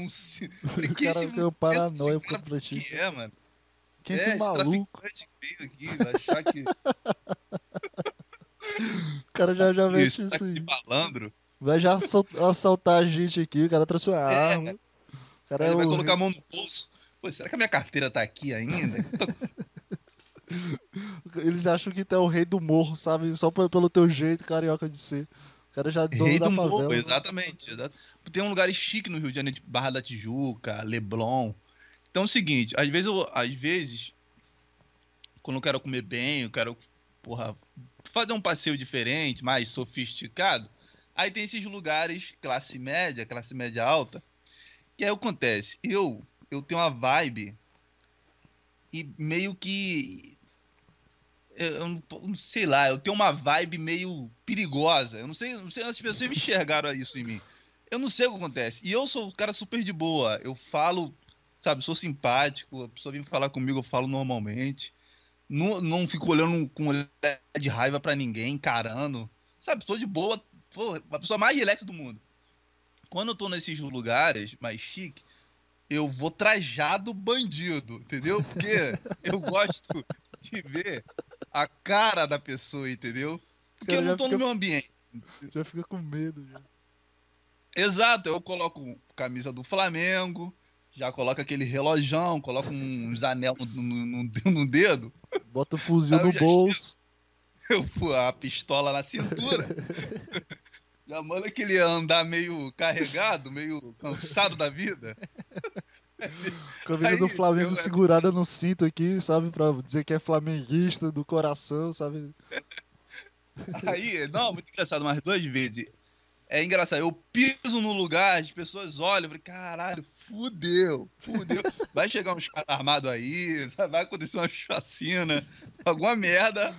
ci- Falei, [LAUGHS] O "Quem cara uma paranoia esse cara que é, mano. Quem é é, esse maluco? veio aqui, achar que O cara já, já vê isso, isso tá aí. de malandro. Vai já assal- assaltar a gente aqui, o cara trouxe uma É. arma. O cara Aí é vai o- colocar a mão no bolso. Pô, será que a minha carteira tá aqui ainda? [LAUGHS] Eles acham que tu é o rei do morro, sabe? Só pe- pelo teu jeito carioca de ser. O cara já é dono Rei do favela. Morro, exatamente. exato. Tem um lugar chique no Rio de Janeiro, tipo Barra da Tijuca, Leblon. Então é o seguinte, às vezes, eu, às vezes, quando eu quero comer bem, eu quero, porra, fazer um passeio diferente, mais sofisticado, aí tem esses lugares classe média, classe média alta, que aí acontece, eu, eu tenho uma vibe e meio que eu, não, sei lá, eu tenho uma vibe meio perigosa. Eu não sei, não sei, as pessoas me enxergaram isso em mim. Eu não sei o que acontece. E eu sou um cara super de boa. Eu falo, sabe, sou simpático. A pessoa vem falar comigo, eu falo normalmente. Não, não fico olhando com olhar de raiva pra ninguém, encarando. Sabe, sou de boa. Pô, a pessoa mais relax do mundo. Quando eu tô nesses lugares mais chique, eu vou trajado bandido, entendeu? Porque eu gosto de ver a cara da pessoa, entendeu? Porque Cara, eu não tô fica- no meu ambiente. Já fica com medo. Já. Exato, eu coloco camisa do Flamengo, já coloco aquele relojão, coloco uns anel no, no- no- [LAUGHS] dedo, Bota o fuzil no bolso. [LAUGHS] eu a pistola na cintura. [LAUGHS] Já manda aquele andar meio carregado, meio cansado da vida. [LAUGHS] Camisa do Flamengo eu- segurada no cinto aqui, sabe? Pra dizer que é flamenguista do coração, sabe? Aí, não, muito engraçado, umas duas vezes. É engraçado, eu piso no lugar, as pessoas olham, eu falei, caralho, fudeu, fudeu. Vai chegar uns caras armados aí, [LAUGHS] vai acontecer uma chacina, alguma merda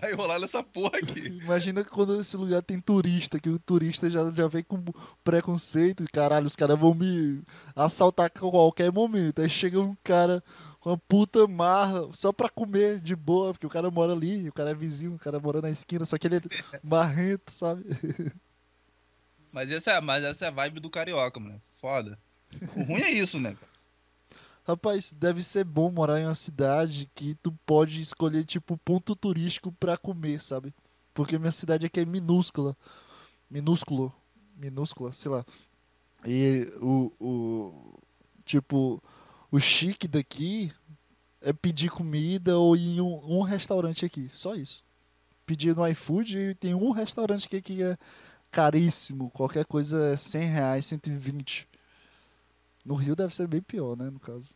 vai rolar nessa porra aqui. [LAUGHS] Imagina quando esse lugar tem turista, que o turista já, já vem com preconceito. Caralho, os caras vão me assaltar a qualquer momento. Aí chega um cara com uma puta marra só pra comer de boa, porque o cara mora ali, o cara é vizinho, o cara mora na esquina, só que ele é [LAUGHS] marrento, sabe? Mas essa, é- mas essa é a vibe do carioca, mano. Foda. O ruim é isso, né? cara? Rapaz, deve ser bom morar em uma cidade que tu pode escolher, tipo, ponto turístico pra comer, sabe? Porque minha cidade aqui é minúscula. Minúsculo. Minúscula, sei lá. E o, o. Tipo, o chique daqui é pedir comida ou ir em um, um restaurante aqui. Só isso. Pedir no iFood e tem um restaurante aqui que é caríssimo. Qualquer coisa é 100 reais, 120. No Rio deve ser bem pior, né, no caso.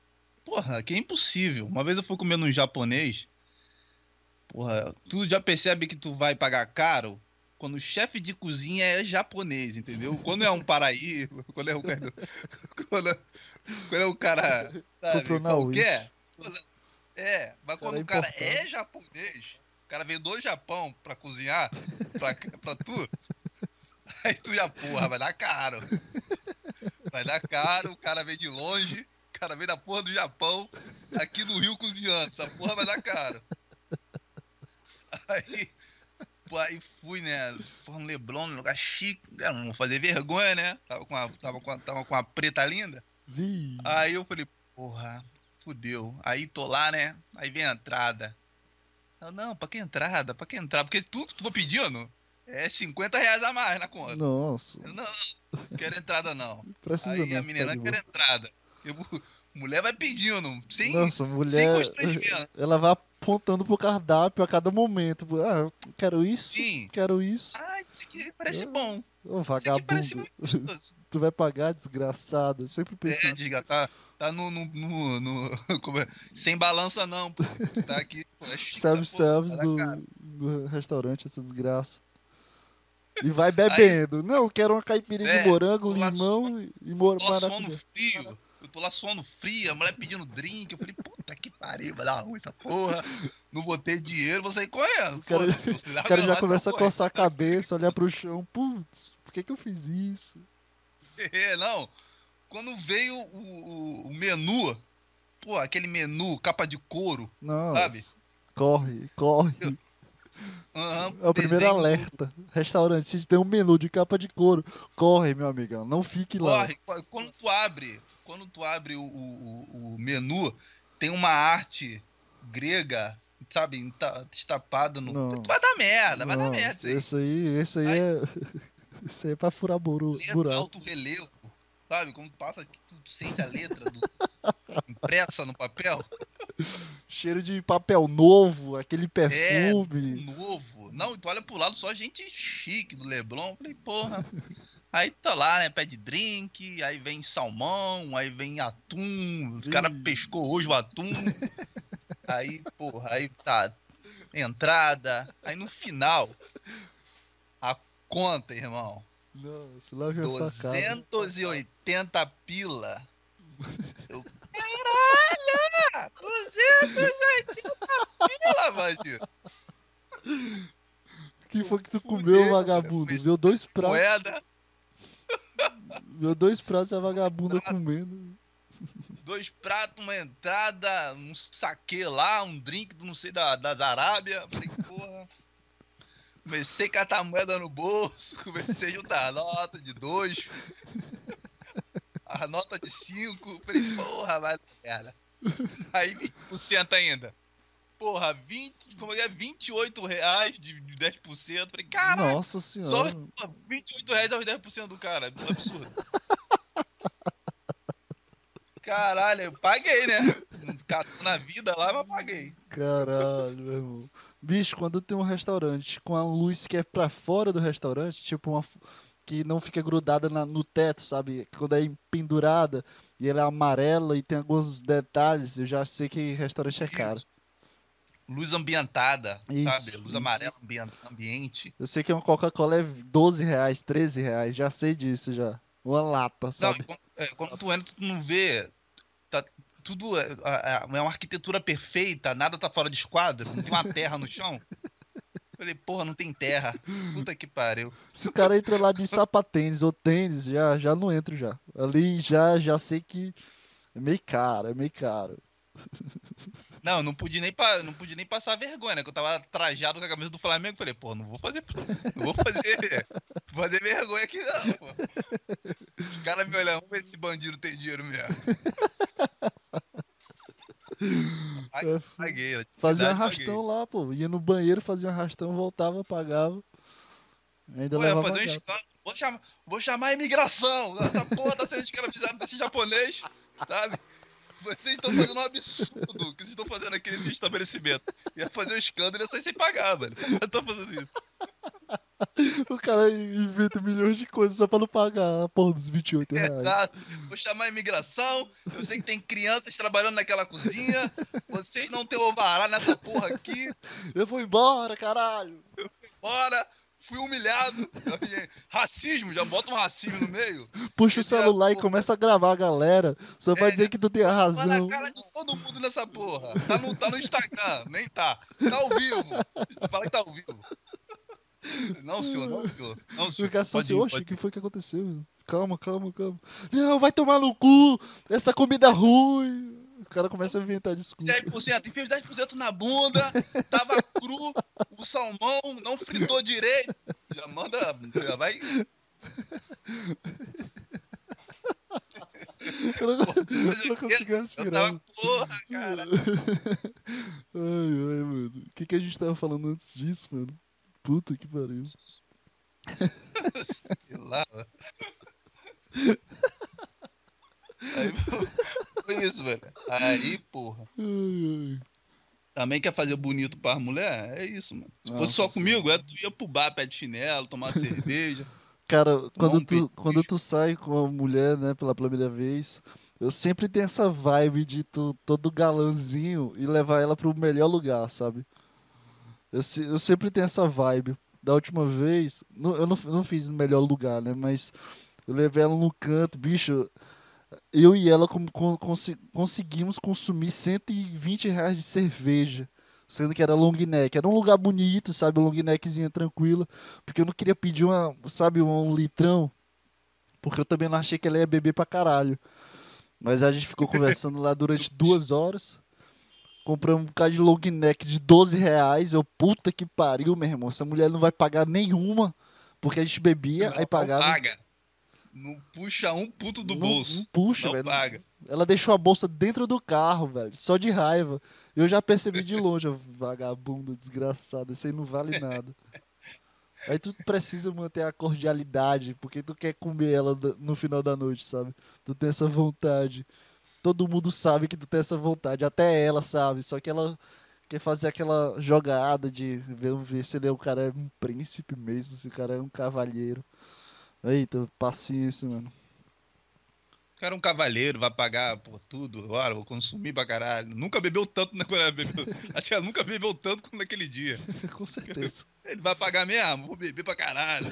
Porra, que é impossível. Uma vez eu fui comer num japonês. Porra, tu já percebe que tu vai pagar caro quando o chefe de cozinha é japonês, entendeu? Quando é um paraíba, [LAUGHS] quando é um cara. Quando, é, quando é um cara. Sabe, qualquer. É, mas quando o cara importante. é japonês, o cara veio do Japão pra cozinhar pra, pra tu, [LAUGHS] aí tu já, porra, vai dar caro. Vai dar caro, o cara veio de longe, o cara veio da porra do Japão, aqui no Rio cozinhando, essa porra vai dar caro. Aí, aí fui, né, foi no Leblon, num lugar chique, né, não vou fazer vergonha, né, tava com a, tava com a, tava com a preta linda. Vi. Aí eu falei, porra, fudeu. Aí tô lá, né? Aí vem a entrada. Eu, não, pra que entrada? Pra que entrada? Porque tudo que tu for pedindo é 50 reais a mais na conta. Nossa, Eu, não, não, quero entrada não. precisa Aí não. a menina tá quer entrada. Eu, mulher vai pedindo, sem. Nossa, mulher. constrangimento. Ela vai apontando pro cardápio a cada momento. Ah, quero isso, Sim. quero isso. Ah, isso aqui parece Ah, bom. Isso aqui parece vagabundo. muito [LAUGHS] gostoso. tu vai pagar, desgraçado. Eu sempre É, pensando. diga, tá, tá no. no, no, no- [LAUGHS] como é? Sem balança não, pô. Tá aqui, pô, é chique Self-service dar do, do restaurante, essa desgraça. E vai bebendo. Não, quero uma caipirinha É, de morango, limão e- e mor Eu tô lá suando maracujá. frio. Eu tô lá suando frio, a mulher pedindo drink. Eu falei, puta que pariu, vai dar ruim essa porra. Não vou ter dinheiro, vou sair correndo. O cara- O cara já começa a coçar a cabeça, olhar pro chão. Putz, por que, que eu fiz isso? [LAUGHS] É, não. Quando veio o, o- menu, pô, aquele menu, capa de couro. Nossa. Sabe? Corre, corre. Aham, É o primeiro do- alerta. Restaurante, se tem um menu de capa de couro, corre, meu amigão. Não fique lá. Corre, corre. Quando tu abre, quando tu abre o, o, o menu, tem uma arte grega, sabe, enta- estapada no. Não. Tu vai dar merda, vai dar merda. isso aí. Esse aí, aí é. [LAUGHS] Esse aí é pra furar buru, buraco. alto relevo, sabe? Quando passa aqui, tu, sente a letra do- [LAUGHS] impressa no papel. Cheiro de papel novo, aquele É, perfume. novo. Não, tu olha pro lado só gente chique do Leblon. Falei, porra. Aí tá lá, né? Pede drink, aí vem salmão, aí vem atum. Os caras Ih. pescou hoje o atum. Aí, porra, aí tá. Entrada. Aí no final, a conta, irmão. Nossa, facada. 280 pila. [LAUGHS] Eu, caralho! 280 pila, Vadir. que foi que tu comeu, vagabundo? Viu dois pratos, Moeda, viu dois pratos e a vagabunda comendo. dois pratos, uma entrada, um saque lá, um drink do não sei da, das Arábia. Falei, porra. Comecei a catar moeda no bolso, [LAUGHS] comecei a juntar a nota de dois, a nota de cinco. Falei, porra, vai merda. Aí 20% ainda. Porra, 20, como é que é? 28 reais de de 10%. Falei, caralho, Nossa só senhora. pô, 28 reais aos 10% do cara. É absurdo. Caralho, eu paguei, né? Catou na vida lá, mas paguei. Caralho, meu irmão. Bicho, quando tem um restaurante com a luz que é pra fora do restaurante, tipo uma que não fica grudada na- no teto, sabe? Quando é pendurada e ela é amarela e tem alguns detalhes, eu já sei que restaurante é caro. Luz ambientada, Isso, sabe? Luz isso. amarela ambien- ambiente. Eu sei que uma Coca-Cola é 12 reais, 13 reais, já sei disso já. Uma lata, Não, sabe? e quando, é, quando tu entra, tu não vê. Tudo é, é- uma arquitetura perfeita, nada tá fora de esquadro, não tem uma terra no chão. Falei, porra, não tem terra. Puta que pariu. Se o cara entra lá de sapatênis ou tênis, já, já não entro já. Ali já, já sei que é meio caro, é meio caro. [LAUGHS] Não, não pude nem, pa- não pude nem passar vergonha, né? Que eu tava trajado com a camisa do Flamengo. Falei, pô, não vou fazer. Não vou fazer. [LAUGHS] fazer vergonha aqui, não, pô. Os caras me olham, vamos ver se esse bandido tem dinheiro mesmo. É, Paguei. Fazia um arrastão lá, pô. Ia no banheiro, fazia um arrastão, voltava, pagava. Ainda Pô, levava fazer um escândalo. Vou chamar, vou chamar a imigração. Essa porra tá sendo escravizada desse japonês, sabe? Vocês estão fazendo um absurdo que vocês estão fazendo aqui nesse estabelecimento. Ia fazer um escândalo e ia sair sem pagar, velho. Eu tô fazendo isso. O cara inventa milhões de coisas só pra não pagar a porra dos 28 reais. Exato. Vou chamar a imigração. Eu sei que tem crianças trabalhando naquela cozinha. Vocês não têm ovará nessa porra aqui. Eu vou embora, caralho. Bora. Fui humilhado. Racismo, já bota um racismo no meio. Puxa o celular e começa a gravar a galera. Só pra É, dizer que tu tem a Tá na razão. cara de todo mundo nessa porra. Tá no, tá no Instagram, nem tá. Tá ao vivo. Fala que tá ao vivo. Não, senhor, não, senhor. Não, senhor. Ficar só assim, o que foi que aconteceu? Calma, calma, calma. Não, vai tomar no cu! Essa comida é ruim! O cara começa a inventar desculpa. 10%, enfia os 10% na bunda, tava cru, o salmão não fritou direito. Já manda, já vai. Eu não, eu não consegui respirar. tava, porra, cara. Ai, ai, mano. O que, que a gente tava falando antes disso, mano? Puta que pariu. Sei lá. [LAUGHS] Aí, foi isso, velho. Aí, porra. Ai. Também quer fazer bonito pra mulher? É isso, mano. Se Nossa fosse só comigo, é, tu ia pro bar, pé de chinelo, tomar [LAUGHS] cerveja. Cara, quando tu, quando tu sai com a mulher, né, pela primeira vez, eu sempre tenho essa vibe de tu todo galãzinho e levar ela pro melhor lugar, sabe? Eu, eu sempre tenho essa vibe. Da última vez, não- eu não, não fiz no melhor lugar, né, mas eu levei ela no canto, bicho. Eu e ela com- com- consi- conseguimos consumir 120 reais de cerveja. Sendo que era long neck. Era um lugar bonito, sabe? Long neckzinha tranquila. Porque eu não queria pedir uma, sabe, um litrão. Porque eu também não achei que ela ia beber pra caralho. Mas a gente ficou [LAUGHS] conversando lá durante duas horas. Compramos um bocado de long neck de 12 reais. Eu, puta que pariu, meu irmão. Essa mulher não vai pagar nenhuma. Porque a gente bebia, aí pagava. paga. Não puxa um puto do Não- bolso. Não puxa, não velho. paga. Ela deixou a bolsa dentro do carro, velho. Só de raiva. Eu já percebi de longe, vagabundo, desgraçado. Esse aí não vale nada. [LAUGHS] Aí tu precisa manter a cordialidade, porque tu quer comer ela no final da noite, sabe? Tu tem essa vontade. Todo mundo sabe que tu tem essa vontade, até ela sabe. Só que ela quer fazer aquela jogada de ver, ver se ele é o cara é um príncipe mesmo, se o cara é um cavalheiro. Eita, paciência, mano. O cara é um cavalheiro, vai pagar por tudo. Ora, vou consumir pra caralho. Nunca bebeu tanto na [LAUGHS] ela bebeu. Acho que ela nunca bebeu tanto como naquele dia. [LAUGHS] Com certeza. [LAUGHS] Ele vai pagar mesmo, vou beber pra caralho.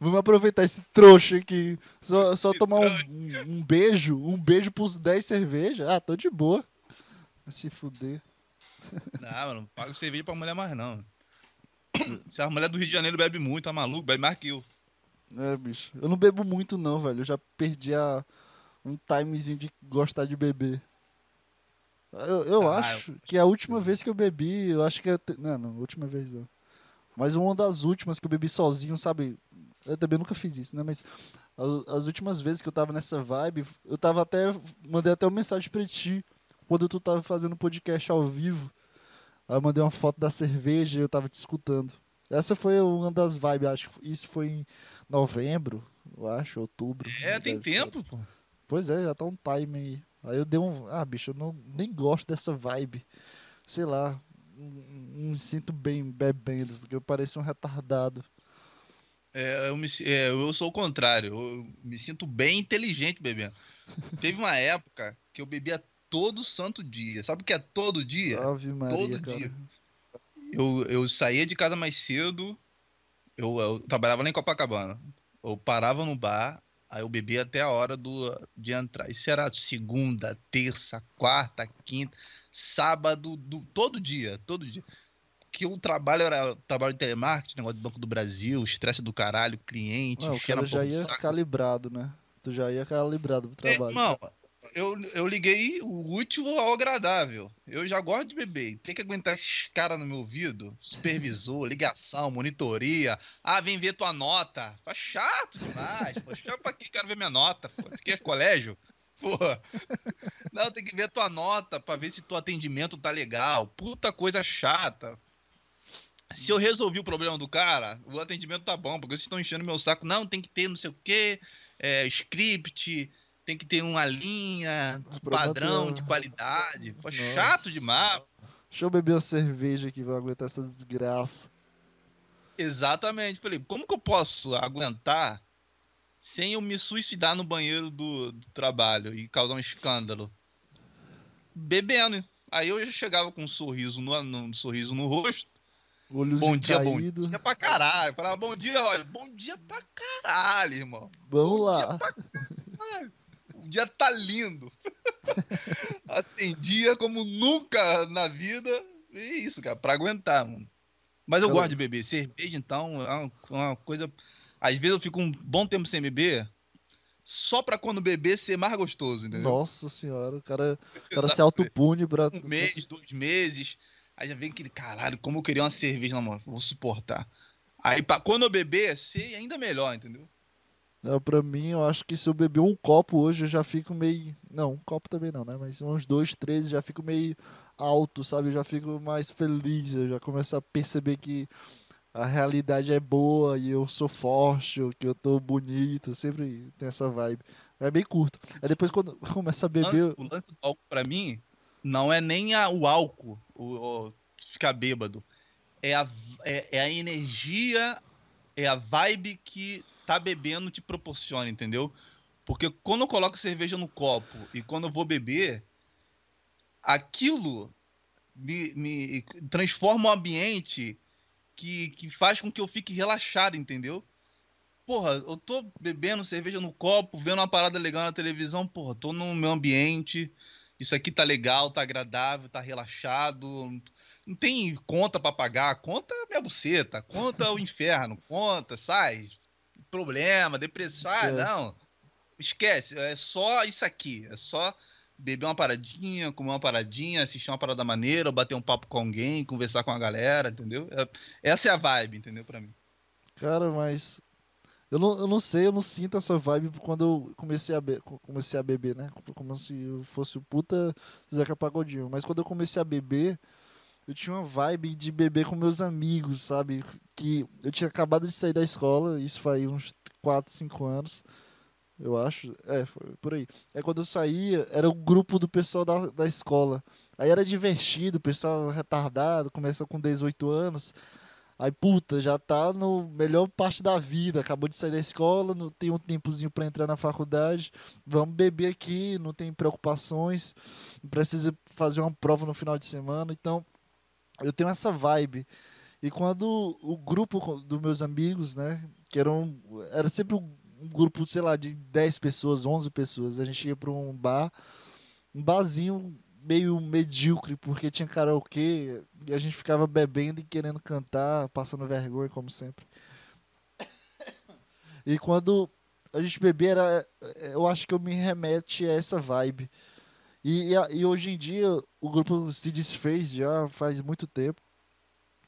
Vamos aproveitar esse trouxa aqui. Só, só tomar um, um- beijo, um beijo pros 10 cervejas. Ah, tô de boa. Vai se fuder. Não, eu não pago cerveja pra mulher mais, não. [COUGHS] Se a mulher do Rio de Janeiro bebe muito, tá maluco? Bebe mais que eu. É, bicho. Eu não bebo muito, não, velho. Eu já perdi a, um timezinho de gostar de beber. Eu, eu Ah, acho que a última vez que eu bebi, eu acho que é. te- Não, não, última vez não. Mas uma das últimas que eu bebi sozinho, sabe? Eu também nunca fiz isso, né? Mas as últimas vezes que eu tava nessa vibe, eu tava até. Mandei até uma mensagem pra ti quando tu tava fazendo podcast ao vivo. Aí eu mandei uma foto da cerveja e eu tava te escutando. Essa foi uma das vibes, acho. Isso foi em novembro, eu acho, outubro. É, tem tempo, pô. Pois é, já tá um time aí. Aí eu dei um. Ah, bicho, eu não, nem gosto dessa vibe. Sei lá. Me sinto bem bebendo, porque eu pareço um retardado. É, eu, me, é, eu sou o contrário. Eu me sinto bem inteligente bebendo. [LAUGHS] Teve uma época que eu bebia todo santo dia. Sabe o que é todo dia? Maria, todo cara. dia. Eu, eu saía de casa mais cedo, eu, eu trabalhava lá em Copacabana. Eu parava no bar, aí eu bebia até a hora do, de entrar. Isso era segunda, terça, quarta, quinta, sábado, do, todo dia, todo dia. Que o trabalho era trabalho de telemarketing, negócio do Banco do Brasil, estresse do caralho, cliente, Não, o cara já ia calibrado, né? Tu já ia calibrado pro É, trabalho. Irmão, eu, eu liguei o útil ao agradável. Eu já gosto de beber. Tem que aguentar esses caras no meu ouvido. Supervisor, ligação, monitoria. Ah, vem ver tua nota. Faz chato demais. Pô. Chama pra quem quero ver minha nota. Pô. Isso aqui é colégio. Não, tem que ver tua nota pra ver se teu atendimento tá legal. Puta coisa chata. Se eu resolvi o problema do cara, o atendimento tá bom, porque vocês estão enchendo meu saco. Não, tem que ter não sei o quê, é, script, tem que ter uma linha, padrão de qualidade. Foi Nossa. chato demais. Deixa eu beber uma cerveja aqui pra aguentar essa desgraça. Exatamente. Falei, como que eu posso aguentar sem eu me suicidar no banheiro do, do trabalho e causar um escândalo. Bebendo. Aí eu já chegava com um sorriso no, no um sorriso no rosto. Olhos bom dia, caído. bom dia pra caralho. Eu falava, bom dia, olha, bom dia pra caralho, irmão. Vamos bom lá. [LAUGHS] Dia tá lindo. [LAUGHS] Atendia como nunca na vida. É isso, cara, pra aguentar, mano. Mas eu, eu... gosto de beber. Cerveja, então, é uma, uma coisa às vezes eu fico um bom tempo sem beber, só pra quando beber ser mais gostoso, entendeu? Nossa senhora, o cara, o cara se autopune pra. Um mês, dois meses. Aí já vem aquele caralho, como eu queria uma cerveja na mão, vou suportar. Aí pra quando eu beber, ser ainda melhor, entendeu? Não, pra mim, eu acho que se eu beber um copo hoje, eu já fico meio. Não, um copo também não, né? Mas uns dois, três, já fico meio alto, sabe? Eu já fico mais feliz, eu já começo a perceber que a realidade é boa e eu sou forte, que eu tô bonito, sempre tem essa vibe. É bem curto. Aí depois quando começa a beber. O lance, o lance do álcool pra mim não é nem a, o álcool, o, o, ficar bêbado. É a, é, é a energia, é a vibe que tá bebendo te proporciona, entendeu? Porque quando eu coloco cerveja no copo e quando eu vou beber, aquilo me, me transforma o ambiente que, que faz com que eu fique relaxado, entendeu? Porra, eu tô bebendo cerveja no copo, vendo uma parada legal na televisão, porra, tô no meu ambiente, isso aqui tá legal, tá agradável, tá relaxado, não tem conta para pagar, conta minha buceta, conta o inferno, conta, sai, problema, depressão, ah, não, esquece, é só isso aqui, é só beber uma paradinha, comer uma paradinha, assistir uma parada maneira, bater um papo com alguém, conversar com a galera, entendeu? É, essa é a vibe, entendeu? Pra mim. Cara, mas. Eu não, eu não sei, eu não sinto essa vibe quando eu comecei a, be comecei a beber, né? Como se eu fosse o puta Zeca Pagodinho. Mas quando eu comecei a beber, eu tinha uma vibe de beber com meus amigos, sabe? Que eu tinha acabado de sair da escola, isso faz uns 4, 5 anos eu acho. É, por aí. É quando eu saía, era o grupo do pessoal da, da escola. Aí era divertido, o pessoal retardado, começou com 18 anos. Aí, puta, já tá no melhor parte da vida, acabou de sair da escola, não tem um tempozinho para entrar na faculdade. Vamos beber aqui, não tem preocupações, não precisa fazer uma prova no final de semana. Então, eu tenho essa vibe. E quando o grupo dos meus amigos, né, que eram era sempre um grupo, sei lá, de 10 pessoas, 11 pessoas. A gente ia para um bar, um barzinho meio medíocre, porque tinha karaokê e a gente ficava bebendo e querendo cantar, passando vergonha, como sempre. E quando a gente bebia, era, eu acho que eu me remete a essa vibe. E, e, e hoje em dia o grupo se desfez já faz muito tempo.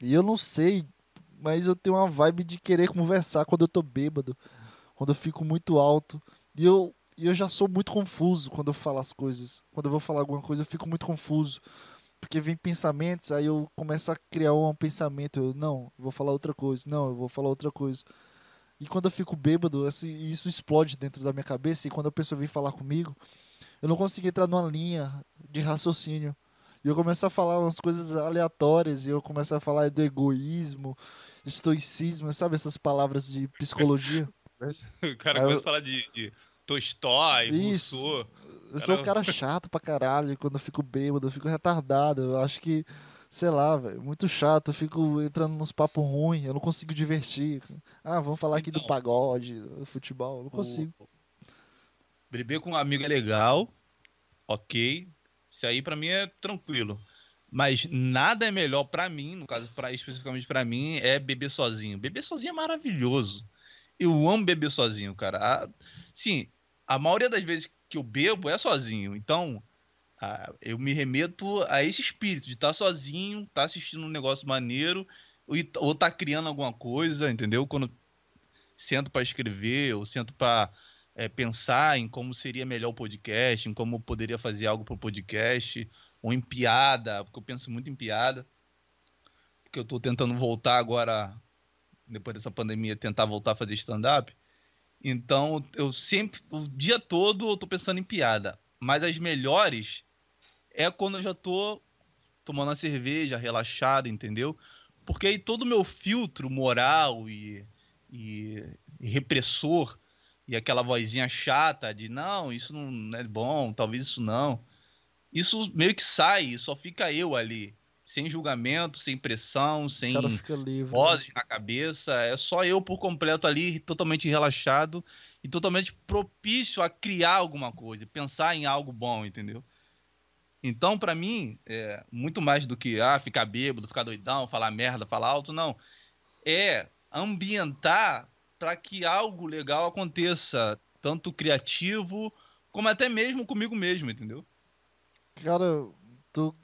E eu não sei, mas eu tenho uma vibe de querer conversar quando eu tô bêbado quando eu fico muito alto. E eu, e eu já sou muito confuso quando eu falo as coisas. Quando eu vou falar alguma coisa, eu fico muito confuso. Porque vem pensamentos, aí eu começo a criar um pensamento. Eu, não, eu vou falar outra coisa. Não, eu vou falar outra coisa. E quando eu fico bêbado, assim, isso explode dentro da minha cabeça. E quando a pessoa vem falar comigo, eu não consigo entrar numa linha de raciocínio. E eu começo a falar umas coisas aleatórias. E eu começo a falar do egoísmo, estoicismo, sabe? Essas palavras de psicologia. [LAUGHS] O cara começa eu... a falar de, de Tolstói. Rousseau. Eu sou um cara chato pra caralho. Quando eu fico bêbado, eu fico retardado. Eu acho que, sei lá, velho, muito chato. Eu fico entrando nos papos ruins. Eu não consigo divertir. Ah, vamos falar aqui do então. pagode, do futebol. Eu não consigo. O... Beber com um amigo é legal, ok. Isso aí pra mim é tranquilo. Mas nada é melhor para mim, no caso, pra, especificamente para mim, é beber sozinho. Beber sozinho é maravilhoso eu amo beber sozinho, cara. A, sim, a maioria das vezes que eu bebo é sozinho. Então, a, eu me remeto a esse espírito de estar tá sozinho, estar tá assistindo um negócio maneiro, ou, ou tá criando alguma coisa, entendeu? Quando sento para escrever, ou sento para é, pensar em como seria melhor o podcast, em como poderia fazer algo para o podcast, ou em piada, porque eu penso muito em piada. Porque eu estou tentando voltar agora, depois dessa pandemia, tentar voltar a fazer stand-up. Então, eu sempre, o dia todo, eu tô pensando em piada. Mas as melhores é quando eu já tô tomando uma cerveja, relaxado, entendeu? Porque aí todo o meu filtro moral e, e, e, repressor e aquela vozinha chata de não, isso não é bom, talvez isso não. Isso meio que sai, só fica eu ali, sem julgamento, sem pressão, sem vozes na cabeça. É só eu por completo ali, totalmente relaxado e totalmente propício a criar alguma coisa, pensar em algo bom, entendeu? Então, para mim, é muito mais do que ah, ficar bêbado, ficar doidão, falar merda, falar alto, não. É ambientar para que algo legal aconteça, tanto criativo como até mesmo comigo mesmo, entendeu? Cara, tu,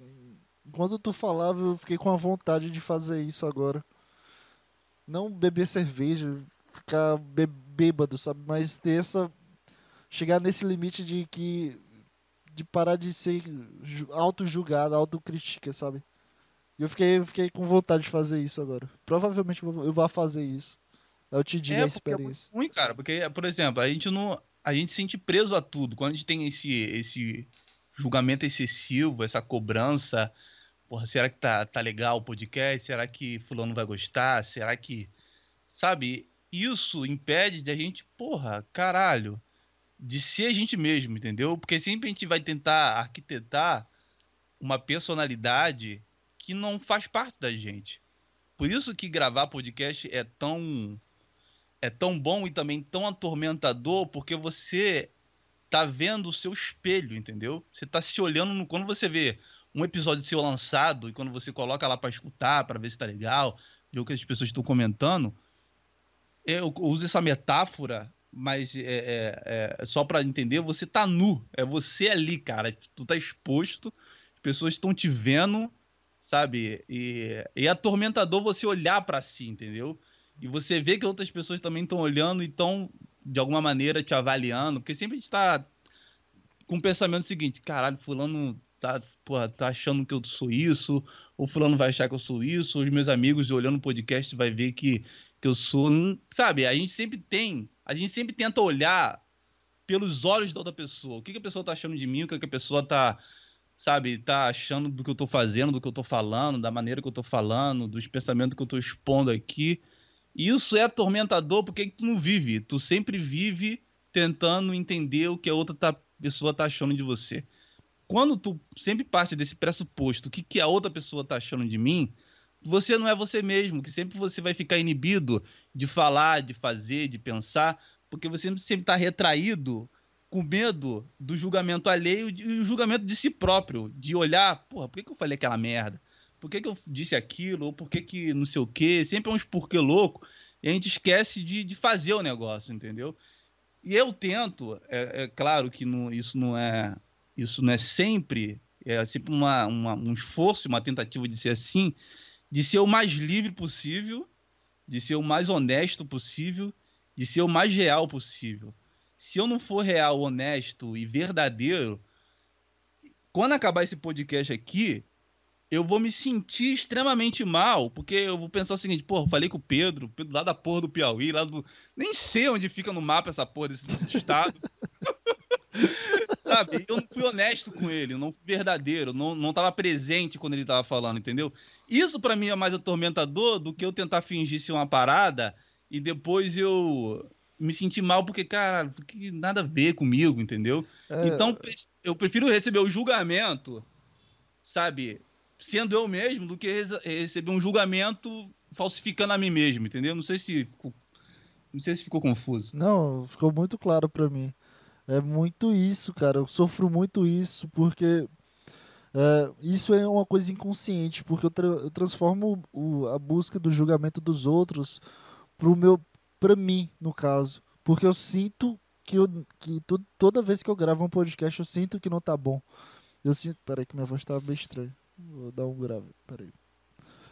quando tu falava, eu fiquei com a vontade de fazer isso agora. Não beber cerveja, ficar bêbado, sabe? Mas ter essa. Chegar nesse limite de que de parar de ser auto-julgada, auto-crítica, sabe? E eu fiquei, eu fiquei com vontade de fazer isso agora. Provavelmente eu vou fazer isso. Eu te digo é, a experiência. É ruim, cara, porque, por exemplo, a gente não. A gente se sente preso a tudo. Quando a gente tem esse, esse julgamento excessivo, essa cobrança. Porra, será que tá, tá legal o podcast? Será que fulano vai gostar? Será que. Sabe? Isso impede de a gente, porra, caralho de ser a gente mesmo, entendeu? Porque sempre a gente vai tentar arquitetar uma personalidade que não faz parte da gente. Por isso que gravar podcast é tão é tão bom e também tão atormentador, porque você tá vendo o seu espelho, entendeu? Você tá se olhando no, quando você vê um episódio seu lançado e quando você coloca lá para escutar, para ver se tá legal, ver o que as pessoas estão comentando, eu uso essa metáfora mas é, é, é só para entender, você tá nu, é você ali, cara, tu tá exposto, as pessoas estão te vendo, sabe? E, e é atormentador você olhar para si, entendeu? E você vê que outras pessoas também estão olhando e estão, de alguma maneira, te avaliando, porque sempre a gente tá com o pensamento seguinte, caralho, fulano tá, porra, tá achando que eu sou isso, ou fulano vai achar que eu sou isso, ou os meus amigos olhando o podcast vai ver que, que eu sou, sabe? A gente sempre tem a gente sempre tenta olhar pelos olhos da outra pessoa. O que, que a pessoa tá achando de mim, o que, que a pessoa tá, sabe, tá achando do que eu tô fazendo, do que eu tô falando, da maneira que eu tô falando, dos pensamentos que eu tô expondo aqui. Isso é atormentador porque tu não vive. Tu sempre vive tentando entender o que a outra tá, pessoa tá achando de você. Quando tu sempre parte desse pressuposto, o que, que a outra pessoa tá achando de mim, você não é você mesmo, que sempre você vai ficar inibido de falar, de fazer, de pensar, porque você sempre está retraído com medo do julgamento alheio e o julgamento de si próprio, de olhar, porra, por que, que eu falei aquela merda? Por que, que eu disse aquilo? Ou por que, que não sei o quê? Sempre é uns porquê louco e a gente esquece de, de fazer o negócio, entendeu? E eu tento, é, é claro que não, isso não é isso não é sempre, é sempre uma, uma, um esforço, uma tentativa de ser assim, de ser o mais livre possível, de ser o mais honesto possível, de ser o mais real possível. Se eu não for real, honesto e verdadeiro, quando acabar esse podcast aqui, eu vou me sentir extremamente mal, porque eu vou pensar o seguinte, pô, falei com o Pedro, Pedro lá da porra do Piauí, lá do. Nem sei onde fica no mapa essa porra desse estado. [LAUGHS] Sabe? Eu não fui honesto com ele, não fui verdadeiro, não, não tava presente quando ele tava falando, entendeu? Isso para mim é mais atormentador do que eu tentar fingir ser uma parada e depois eu me sentir mal porque, cara, porque nada a ver comigo, entendeu? É... Então eu prefiro receber o julgamento, sabe? Sendo eu mesmo, do que receber um julgamento falsificando a mim mesmo, entendeu? Não sei se não sei se ficou confuso. Não, ficou muito claro para mim. É muito isso, cara. Eu sofro muito isso porque é, isso é uma coisa inconsciente, porque eu, tra eu transformo o, a busca do julgamento dos outros pro meu, pra mim, no caso. Porque eu sinto que, eu, que tu, toda vez que eu gravo um podcast, eu sinto que não tá bom. Eu sinto. Peraí, que minha voz tá bem estranha. Vou dar um grave. Peraí.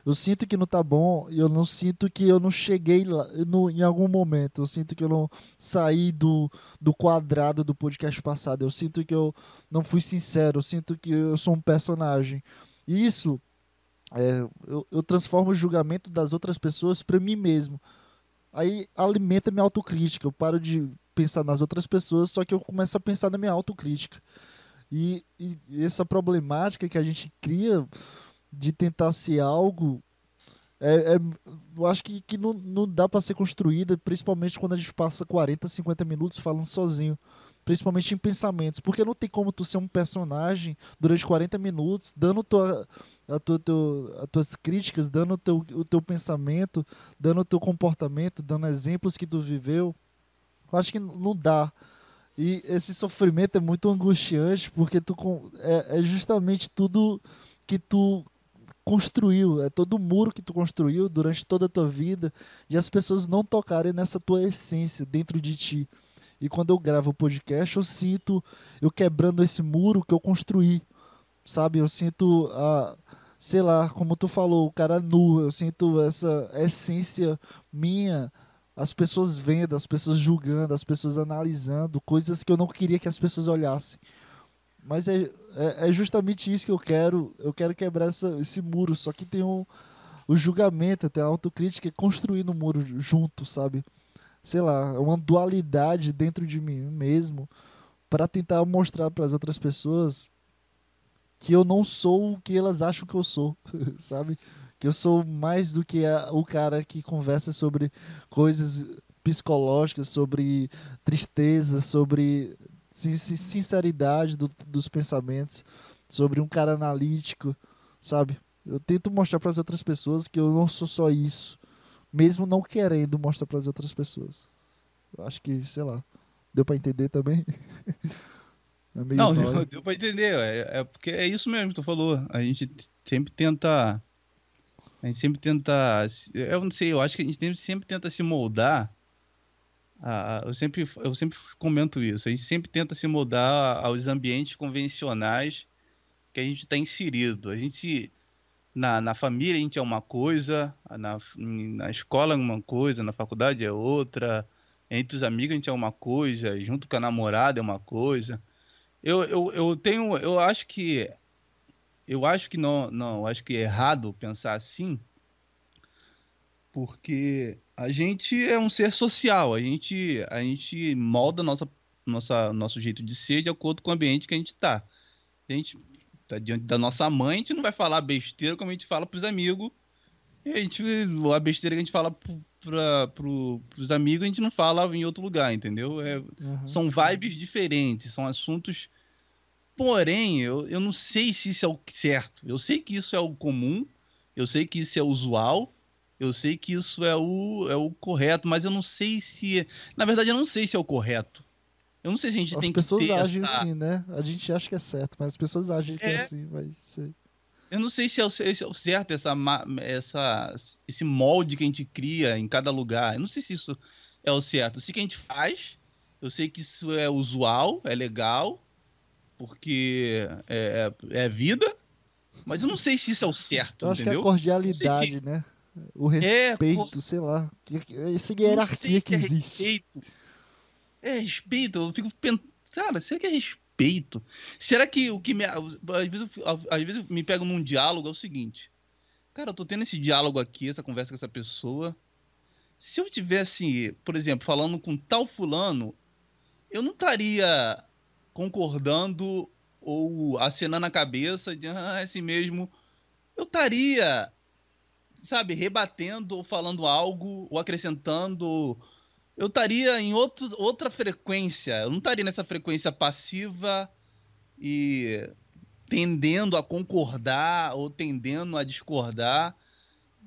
Eu sinto que não tá bom e eu não sinto que eu não cheguei lá no, em algum momento. Eu sinto que eu não saí do, do quadrado do podcast passado. Eu sinto que eu não fui sincero. Eu sinto que eu sou um personagem. E isso, é, eu, eu transformo o julgamento das outras pessoas para mim mesmo. Aí alimenta minha autocrítica. Eu paro de pensar nas outras pessoas, só que eu começo a pensar na minha autocrítica. E, e essa problemática que a gente cria de tentar ser algo é, é, eu acho que, que não, não dá para ser construída, principalmente quando a gente passa 40, 50 minutos falando sozinho. Principalmente em pensamentos. Porque não tem como tu ser um personagem durante 40 minutos, dando tua, a tua, teu, as tuas críticas, dando teu, o teu pensamento, dando o teu comportamento, dando exemplos que tu viveu. Eu acho que não dá. E esse sofrimento é muito angustiante, porque tu é, é justamente tudo que tu construiu, é todo o muro que tu construiu durante toda a tua vida, e as pessoas não tocarem nessa tua essência dentro de ti. E quando eu gravo o podcast, eu sinto eu quebrando esse muro que eu construí, sabe? Eu sinto a sei lá, como tu falou, o cara nu, eu sinto essa essência minha, as pessoas vendo, as pessoas julgando, as pessoas analisando, coisas que eu não queria que as pessoas olhassem. Mas é, é, é, justamente isso que eu quero. Eu quero quebrar essa, esse muro. Só que tem um, o julgamento, tem a autocrítica, construir no muro junto, sabe? Sei lá, é uma dualidade dentro de mim mesmo para tentar mostrar para as outras pessoas que eu não sou o que elas acham que eu sou, [LAUGHS] sabe? Que eu sou mais do que a, o cara que conversa sobre coisas psicológicas, sobre tristeza, sobre sinceridade do, dos pensamentos, sobre um cara analítico, sabe? Eu tento mostrar para as outras pessoas que eu não sou só isso, mesmo não querendo mostrar para as outras pessoas. Eu acho que, sei lá, deu para entender também. [LAUGHS] é não, [LAUGHS] deu, deu para entender. É, é, porque é isso mesmo que tu falou. A gente sempre tenta. A gente sempre tenta. Eu não sei, eu acho que a gente sempre tenta se moldar ah, eu, sempre, eu sempre comento isso. A gente sempre tenta se mudar aos ambientes convencionais que a gente está inserido. A gente, na, na família, a gente é uma coisa, na, na escola é uma coisa, na faculdade é outra, entre os amigos a gente é uma coisa, junto com a namorada é uma coisa. Eu, eu, eu tenho, eu acho que, eu acho que não, não, acho que é errado pensar assim, porque a gente é um ser social, a gente, a gente molda nossa, nossa, nosso jeito de ser de acordo com o ambiente que a gente está. A gente tá diante da nossa mãe, a gente não vai falar besteira como a gente fala para os amigos. E a gente, a besteira que a gente fala para os amigos, a gente não fala em outro lugar, entendeu? É, uhum. São vibes diferentes, são assuntos. Porém, eu, eu não sei se isso é o certo. Eu sei que isso é o comum, eu sei que isso é usual, eu sei que isso é o, é o correto, mas eu não sei se. Na verdade, eu não sei se é o correto. Eu não sei se a gente as tem que. As pessoas agem essa... assim, né? A gente acha que é certo, mas as pessoas agem que é, é assim, vai ser. Eu não sei se é, o, se é o certo essa, essa, esse molde que a gente cria em cada lugar. Eu não sei se isso é o certo. Eu sei que a gente faz, eu sei que isso é usual, é legal, porque é, é, é vida, mas eu não sei se isso é o certo, eu acho entendeu? que é a cordialidade, se... né? O respeito, é, sei lá. Essa hierarquia que é existe. Respeito. É respeito. Eu fico pensando, cara, será que é respeito? Será que o que me. Às vezes, às vezes me pego num diálogo é o seguinte. Cara, eu tô tendo esse diálogo aqui, essa conversa com essa pessoa. Se eu tivesse, por exemplo, falando com tal fulano, eu não estaria concordando ou acenando a cabeça de ah, é assim mesmo. Eu estaria sabe, rebatendo ou falando algo ou acrescentando. Eu estaria em outro, outra frequência. Eu não estaria nessa frequência passiva e tendendo a concordar ou tendendo a discordar.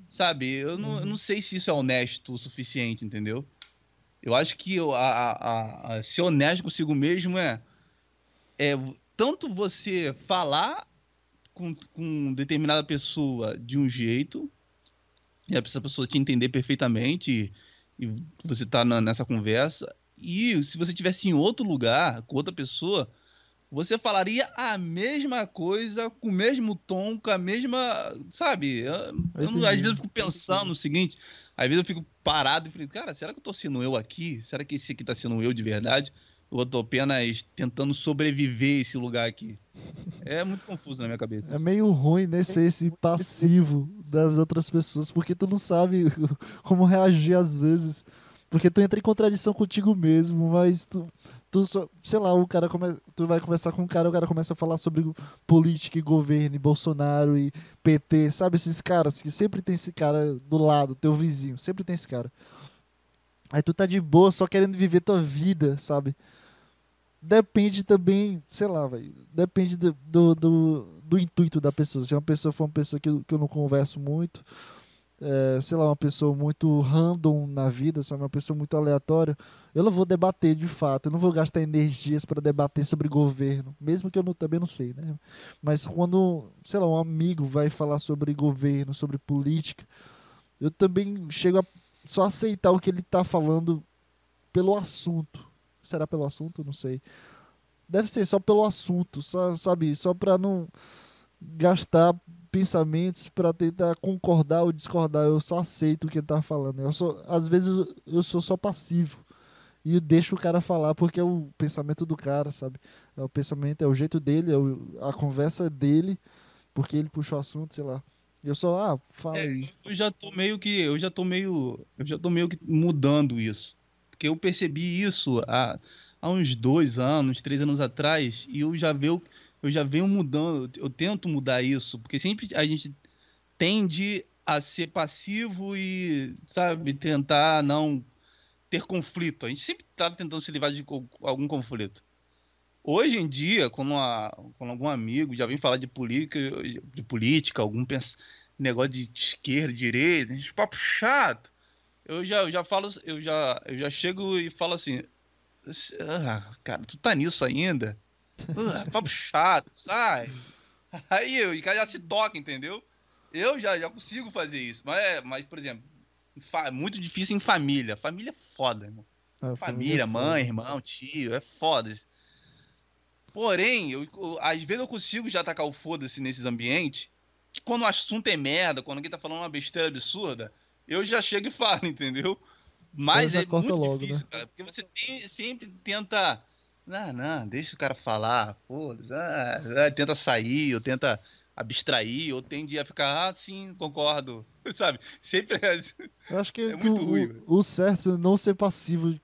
Sabe, eu não, eu não sei se isso é honesto o suficiente, entendeu? Eu acho que a, a, a, ser honesto consigo mesmo é, é tanto você falar com, com determinada pessoa de um jeito, e essa pessoa te entender perfeitamente e, e você tá na, nessa conversa. E se você tivesse em outro lugar, com outra pessoa, você falaria a mesma coisa, com o mesmo tom, com a mesma. Sabe? Eu, eu às vezes eu fico pensando no seguinte, às vezes eu fico parado e fico, cara, será que eu tô sendo eu aqui? Será que esse aqui tá sendo eu de verdade? Eu tô apenas tentando sobreviver esse lugar aqui? É muito confuso na minha cabeça. É meio ruim, né, ser esse passivo das outras pessoas, porque tu não sabe [LAUGHS] como reagir às vezes. Porque tu entra em contradição contigo mesmo, mas tu, tu só, sei lá, o cara come, tu vai conversar com um cara, o cara começa a falar sobre política e governo, e Bolsonaro e PT, sabe esses caras que sempre tem esse cara do lado, teu vizinho, sempre tem esse cara. Aí tu tá de boa, só querendo viver tua vida, sabe? Depende também, sei lá, velho, depende do, do, do, do, intuito da pessoa. Se uma pessoa for uma pessoa que que eu não converso muito, é, sei lá, uma pessoa muito random na vida, só uma pessoa muito aleatória, eu não vou debater de fato, eu não vou gastar energias para debater sobre governo, mesmo que eu não, também não sei, né? Mas quando, sei lá, um amigo vai falar sobre governo, sobre política, eu também chego a só aceitar o que ele está falando pelo assunto. Será pelo assunto? Não sei. Deve ser só pelo assunto, só, sabe? Só para não gastar pensamentos para tentar concordar ou discordar. Eu só aceito o que ele tá falando. Eu sou, às vezes eu sou só passivo e deixo o cara falar porque é o pensamento do cara, sabe? É o pensamento, é o jeito dele, é o, a conversa dele, porque ele puxou o assunto, sei lá. Eu só, ah, fala é, aí. Eu já tô meio que, eu já tô meio, eu já tô meio que mudando isso. Porque eu percebi isso há, há uns dois anos, três anos atrás, e eu já vejo eu já venho mudando, eu tento mudar isso, porque sempre a gente tende a ser passivo e, sabe, tentar não ter conflito. A gente sempre está tentando se livrar de algum conflito. Hoje em dia, quando, uma, quando algum amigo já vem falar de política, de política algum negócio de esquerda, direita, gente papo chato, eu já, eu já falo, eu já, eu já chego e falo assim, ah, cara, tu tá nisso ainda? Uh, [LAUGHS] papo chato, sai. [LAUGHS] Aí o cara já se toca, entendeu? Eu já, já consigo fazer isso. Mas, é, mas por exemplo, é muito difícil em família. Família é foda, irmão. É, família, mãe, irmão, tio, é foda. Porém, eu, eu, às vezes eu consigo já atacar o foda-se nesses ambientes. Que quando o assunto é merda, quando alguém tá falando uma besteira absurda, eu já chego e [LAUGHS] falo, entendeu? Mas é muito logo, difícil, né? cara. Porque você tem, sempre tenta não, não, deixa o cara falar, foda-se. Ah, ah, tenta sair, ou tenta abstrair, ou tende a ficar, ah, sim, concordo. [LAUGHS] Sabe? Sempre é. Eu acho que, é que o, ruim, o, certo é não ser passivo,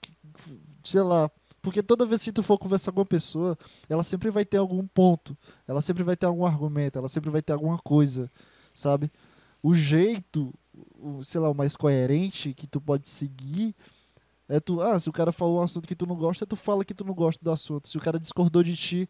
sei lá. Porque toda vez que tu for conversar com uma pessoa, ela sempre vai ter algum ponto, ela sempre vai ter algum argumento, ela sempre vai ter alguma coisa, sabe? O jeito, sei lá, o mais coerente que tu pode seguir é tu, ah, se o cara falou um assunto que tu não gosta, tu fala que tu não gosta do assunto. Se o cara discordou de ti,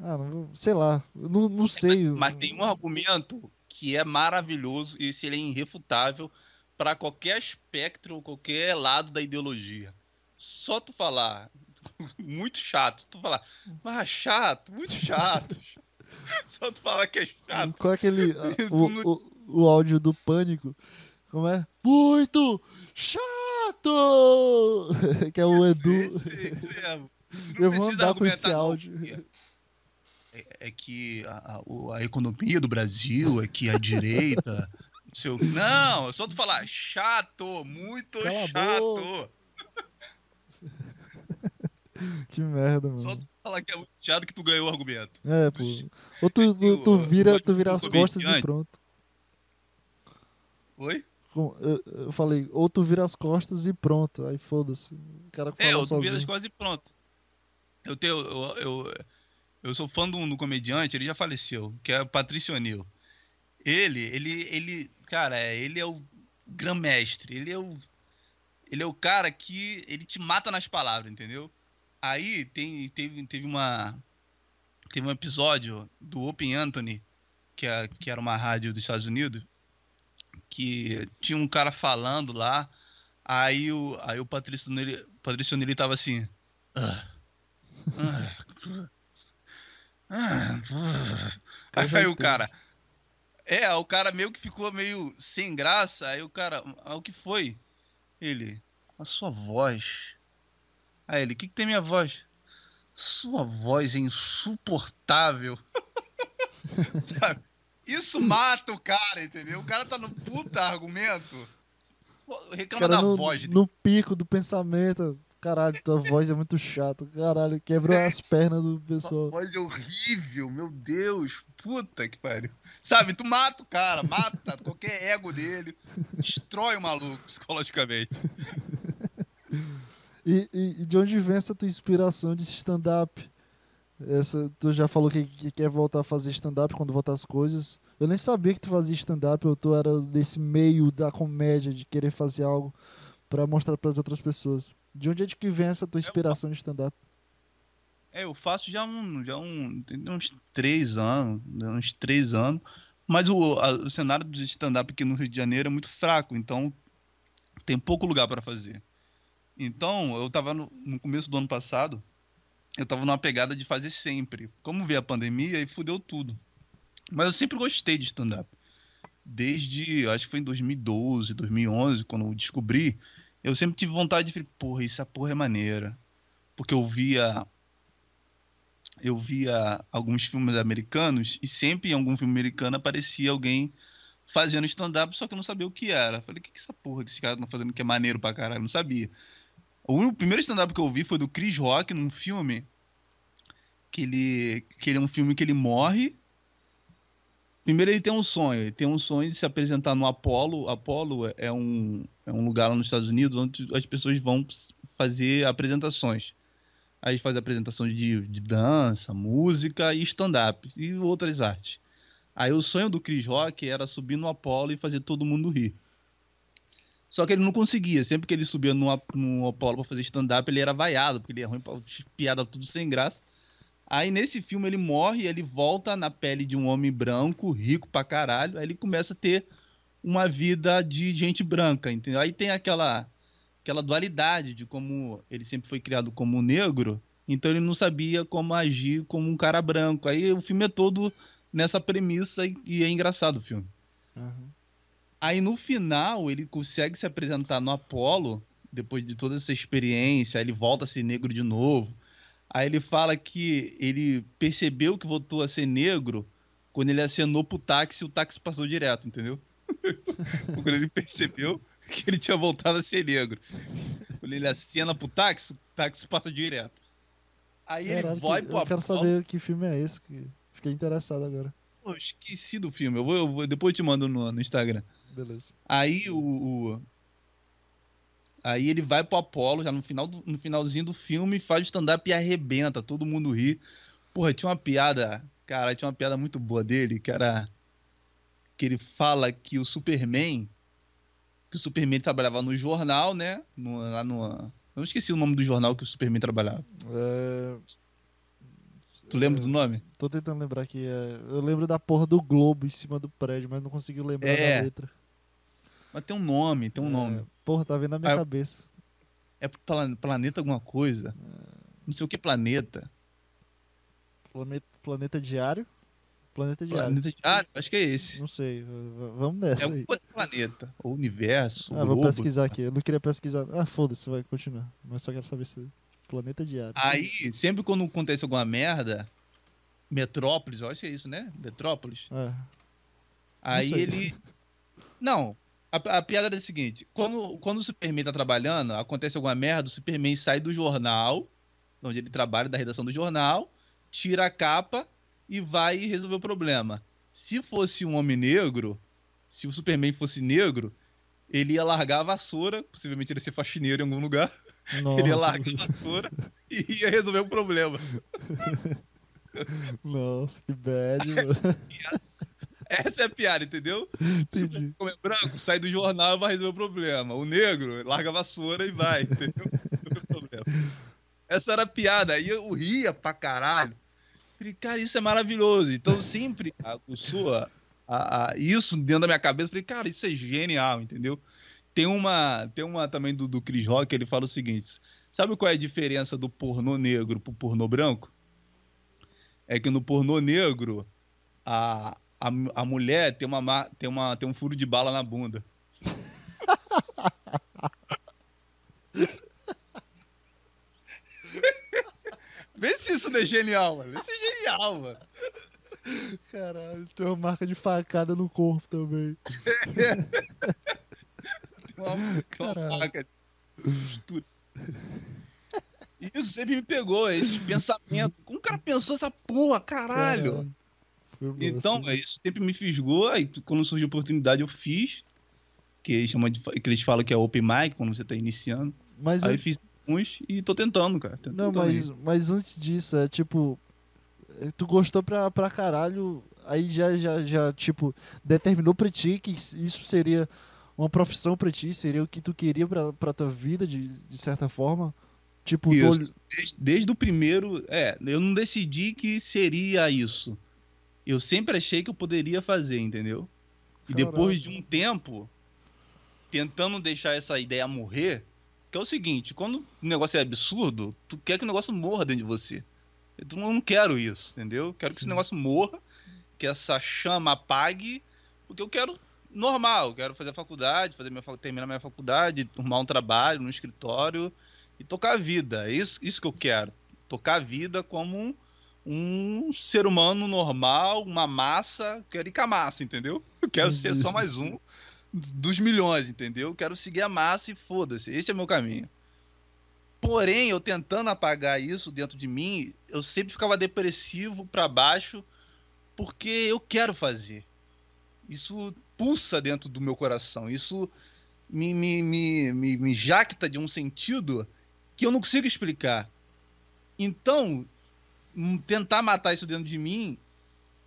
ah, não, sei lá, não, não sei. Mas, mas tem um argumento que é maravilhoso e esse ele é irrefutável para qualquer espectro, qualquer lado da ideologia. Só tu falar, [LAUGHS] muito chato, tu falar, mas chato, muito chato. [LAUGHS] Só tu falar que é chato. Qual é aquele. [LAUGHS] o, o, o áudio do pânico? Como é? Muito chato! [LAUGHS] que é o Edu. Isso, isso mesmo. Eu vou andar com esse áudio. É, é, que a, a, economia do Brasil, é que a direita. [LAUGHS] não, sei o... não, só tu falar chato, muito Cala chato. [LAUGHS] que merda, mano. Só tu falar que é muito chato que tu ganhou o argumento. É, pô. Ou tu, tu, tu vira, tu vira as costas e pronto. Oi? eu, falei, ou tu vira as costas e pronto. Aí foda-se. O cara é, ou tu vira as costas e pronto. Eu, tenho, eu, eu, eu sou fã do, do comediante, ele já faleceu, que é o Patrício O'Neill. Ele, ele, ele, cara, ele é o grão-mestre, ele é o ele é o cara que ele te mata nas palavras, entendeu? Aí tem, teve, teve uma teve um episódio do Open Anthony, que, é, que era uma rádio dos Estados Unidos, que tinha um cara falando lá, aí o, aí o Patrício Neri, Patrício Neri tava assim. Ah, ah, ah, aí o cara. É, o cara meio que ficou meio sem graça. Aí o cara, ah, o que foi? Ele, a sua voz. Aí ele, o que, que tem minha voz? Sua voz é insuportável. [LAUGHS] Sabe? Isso mata o cara, entendeu? O cara tá no puta argumento. Reclama Cara, da no, voz. dele. no pico do pensamento. Caralho, tua voz é muito chata. Caralho, quebrou as pernas do pessoal. voz é horrível, meu Deus. Puta que pariu. Sabe, tu mata o cara, mata qualquer ego dele, destrói o maluco psicologicamente. [LAUGHS] E, e- e de onde vem essa tua inspiração de stand-up? Essa, tu já falou que, que quer voltar a fazer stand-up quando voltar as coisas. Eu nem sabia que tu fazia stand-up, eu tu era desse meio da comédia, de querer fazer algo pra mostrar pras outras pessoas. De onde é de que vem essa tua inspiração de stand-up? É, eu faço já um, já um, uns três anos, né, uns três anos. Mas o, a- o cenário do stand-up aqui no Rio de Janeiro é muito fraco, então tem pouco lugar para fazer. Então, eu tava no, no começo do ano passado, eu tava numa pegada de fazer sempre. Como veio a pandemia, aí fudeu tudo. Mas eu sempre gostei de stand-up. Desde, acho que foi em 2012, 2011, quando eu descobri, eu sempre tive vontade de porra, essa porra é maneira. Porque eu via eu via alguns filmes americanos e sempre em algum filme americano aparecia alguém fazendo stand-up, só que eu não sabia o que era. Falei, o que que essa porra que esse cara tá fazendo que é maneiro pra caralho? Eu não sabia. O primeiro stand-up que eu vi foi do Chris Rock num filme que ele, que ele é um filme que ele morre. Primeiro ele tem um sonho, ele tem um sonho de se apresentar no Apollo. Apollo é um, é um lugar lá nos Estados Unidos onde as pessoas vão fazer apresentações. Aí faz apresentação de, de dança, música e stand-up e outras artes. Aí o sonho do Chris Rock era subir no Apollo e fazer todo mundo rir. Só que ele não conseguia. Sempre que ele subia no, Ap- no Apollo pra fazer stand-up, ele era vaiado, porque ele é ruim pra piada tudo sem graça. Aí nesse filme ele morre, ele volta na pele de um homem branco, rico pra caralho. Aí ele começa a ter uma vida de gente branca, entendeu? Aí tem aquela aquela dualidade de como ele sempre foi criado como negro, então ele não sabia como agir como um cara branco. Aí o filme é todo nessa premissa e- é engraçado o filme. Aham. Aí no final ele consegue se apresentar no Apollo, depois de toda essa experiência, aí ele volta a ser negro de novo. Aí ele fala que ele percebeu que voltou a ser negro quando ele acenou pro táxi e o táxi passou direto, entendeu? [LAUGHS] quando ele percebeu que ele tinha voltado a ser negro. Quando ele acena pro táxi, o táxi passa direto. Aí ele vai que- pro eu quero Apollo. saber que filme é esse. Que... Fiquei interessado agora. Pô, esqueci do filme. Eu vou, eu vou- depois eu te mando no, no Instagram. Beleza. Aí o, o- Aí ele vai pro Apollo, já no, final do- no finalzinho do filme, faz o stand-up e arrebenta, todo mundo ri. Porra, tinha uma piada, cara, tinha uma piada muito boa dele, que era que ele fala que o Superman, que o Superman trabalhava no jornal, né? No, lá no. Eu não esqueci o nome do jornal que o Superman trabalhava. É, Tu lembra do nome? Tô tentando lembrar aqui. é, Eu lembro da porra do Globo em cima do prédio, mas não consegui lembrar É, da letra. Mas tem um nome, tem um É, nome. Porra, tá vendo na minha Ah, cabeça. É Pla- Planeta alguma coisa. Não sei o que planeta. Planeta, planeta Diário? Planeta Diário. Planeta Diário? Acho que é esse. Não sei. Vamos É nessa alguma aí. coisa planeta. Ou universo, Ah, ou vou globo. pesquisar aqui. Eu não queria pesquisar. Ah, foda-se, vai continuar. Mas só quero saber se. Planeta Diário. Aí, sempre quando acontece alguma merda, Metrópolis, eu acho que é isso, né? Metrópolis. É. Aí ele. Não. A, a piada é a seguinte: quando, quando o Superman tá trabalhando, acontece alguma merda, o Superman sai do jornal, onde ele trabalha, da redação do jornal, tira a capa e vai resolver o problema. Se fosse um homem negro, se o Superman fosse negro, ele ia largar a vassoura, possivelmente ele ia ser faxineiro em algum lugar, Nossa, [LAUGHS] ele ia largar a vassoura [LAUGHS] e ia resolver o problema. [LAUGHS] Nossa, que bad, mano. [LAUGHS] Essa é a piada, entendeu? Entendi. Como é branco, sai do jornal e vai resolver o problema. O negro larga a vassoura e vai, entendeu? [LAUGHS] O. Essa era a piada. Aí eu ria pra caralho. Falei, cara, isso é maravilhoso. Então sempre aguçou a, a, a- isso dentro da minha cabeça. Falei, cara, isso é genial, entendeu? Tem uma, tem uma também do, do Chris Rock, ele fala o seguinte: sabe qual é a diferença do pornô negro pro pornô branco? É que no pornô negro, a, a, a mulher tem, uma, ma- tem, uma, tem um furo de bala na bunda. [LAUGHS] Vê se se isso não é genial, mano. Isso é genial, mano. Caralho, tem uma marca de facada no corpo também. [LAUGHS] Tem uma, tem uma Caralho. marca de. Isso sempre me pegou, esse pensamento. Como o cara pensou essa porra, caralho? Bom, Então, assim. é, isso sempre me fisgou. Aí, quando surgiu a oportunidade, eu fiz. Que eles, chamam de, que eles falam que é open mic, quando você tá iniciando. Mas Aí eu- fiz uns e tô tentando, cara. Tô Não, tentando mas, aí. mas antes disso, é tipo. é, Tu gostou pra, pra caralho, aí já, já, já, tipo, determinou pra ti que isso seria uma profissão pra ti, seria o que tu queria pra, pra tua vida, de, de certa forma? Tipo, Isso. Desde, desde o primeiro. É, eu não decidi que seria isso. Eu sempre achei que eu poderia fazer, entendeu? E depois de um tempo, tentando deixar essa ideia morrer, que é o seguinte, quando o negócio é absurdo, tu quer que o negócio morra dentro de você. Eu não quero isso, entendeu? Quero que esse negócio morra, que essa chama apague, porque eu quero normal, eu quero fazer a faculdade, fazer minha, terminar minha faculdade, arrumar um trabalho no escritório e tocar a vida. É isso, isso que eu quero. Tocar a vida como um, ser humano normal, uma massa. Quero ir com a massa, entendeu? Eu quero ser só mais um dos milhões, entendeu? Eu quero seguir a massa e foda-se. Esse é meu caminho. Porém, eu tentando apagar isso dentro de mim, eu sempre ficava depressivo pra baixo, porque eu quero fazer. Isso pulsa dentro do meu coração. Isso me, me, me, me, me jacta de um sentido que eu não consigo explicar. Então, tentar matar isso dentro de mim,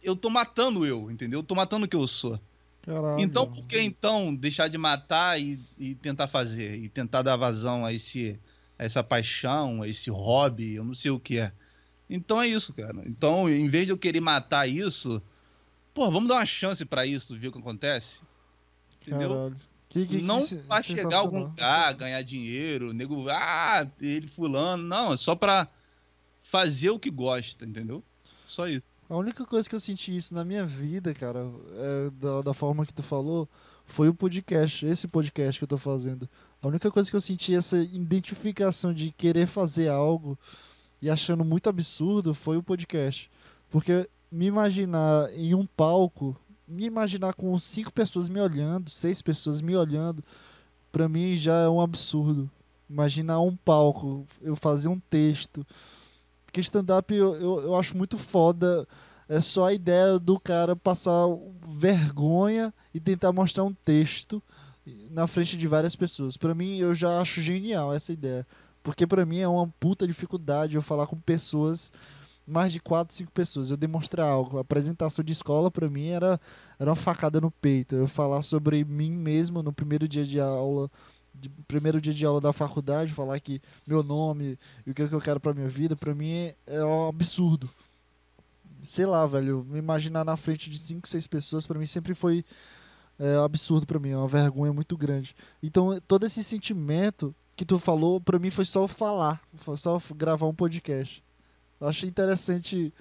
eu tô matando eu, entendeu? Eu tô matando o que eu sou. Caralho. Então, por que então deixar de matar e, e tentar fazer? E tentar dar vazão a, esse, a essa paixão, a esse hobby, eu não sei o que é. Então é isso, cara. Então, em vez de eu querer matar isso, pô, vamos dar uma chance pra isso, ver o que acontece. Entendeu? Caralho. Que, que, não pra chegar a algum lugar, ganhar dinheiro, nego, ah, ele fulano. Não, é só pra fazer o que gosta, entendeu? Só isso. A única coisa que eu senti isso na minha vida, cara, é, da, da forma que tu falou, foi o podcast, esse podcast que eu tô fazendo. A única coisa que eu senti essa identificação de querer fazer algo e achando muito absurdo foi o podcast. Porque me imaginar em um palco, me imaginar com cinco pessoas me olhando, seis pessoas me olhando, pra mim já é um absurdo. Imaginar um palco, eu fazer um texto. Porque stand-up eu, eu, eu acho muito foda. É só a ideia do cara passar vergonha e tentar mostrar um texto na frente de várias pessoas. Pra mim, eu já acho genial essa ideia. Porque pra mim é uma puta dificuldade eu falar com pessoas, mais de quatro, cinco pessoas. Eu demonstrar algo. A apresentação de escola pra mim era, era uma facada no peito. Eu falar sobre mim mesmo no primeiro dia de aula. De, primeiro dia de aula da faculdade, falar que meu nome e o que, eu quero pra minha vida, pra mim é, um absurdo. Sei lá, velho, me imaginar na frente de cinco, seis pessoas, pra mim sempre foi é, absurdo pra mim, é uma vergonha muito grande. Então, todo esse sentimento que tu falou, pra mim foi só falar, foi só gravar um podcast. Eu achei interessante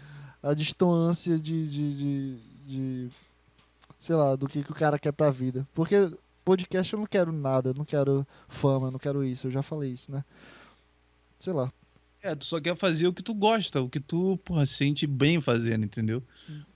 a distância de, de, de, de- sei lá, do que, que o cara quer pra vida. Porque podcast eu não quero nada, eu não quero fama, eu não quero isso, eu já falei isso, né? Sei lá. É, tu só quer fazer o que tu gosta, o que tu, porra, sente bem fazendo, entendeu?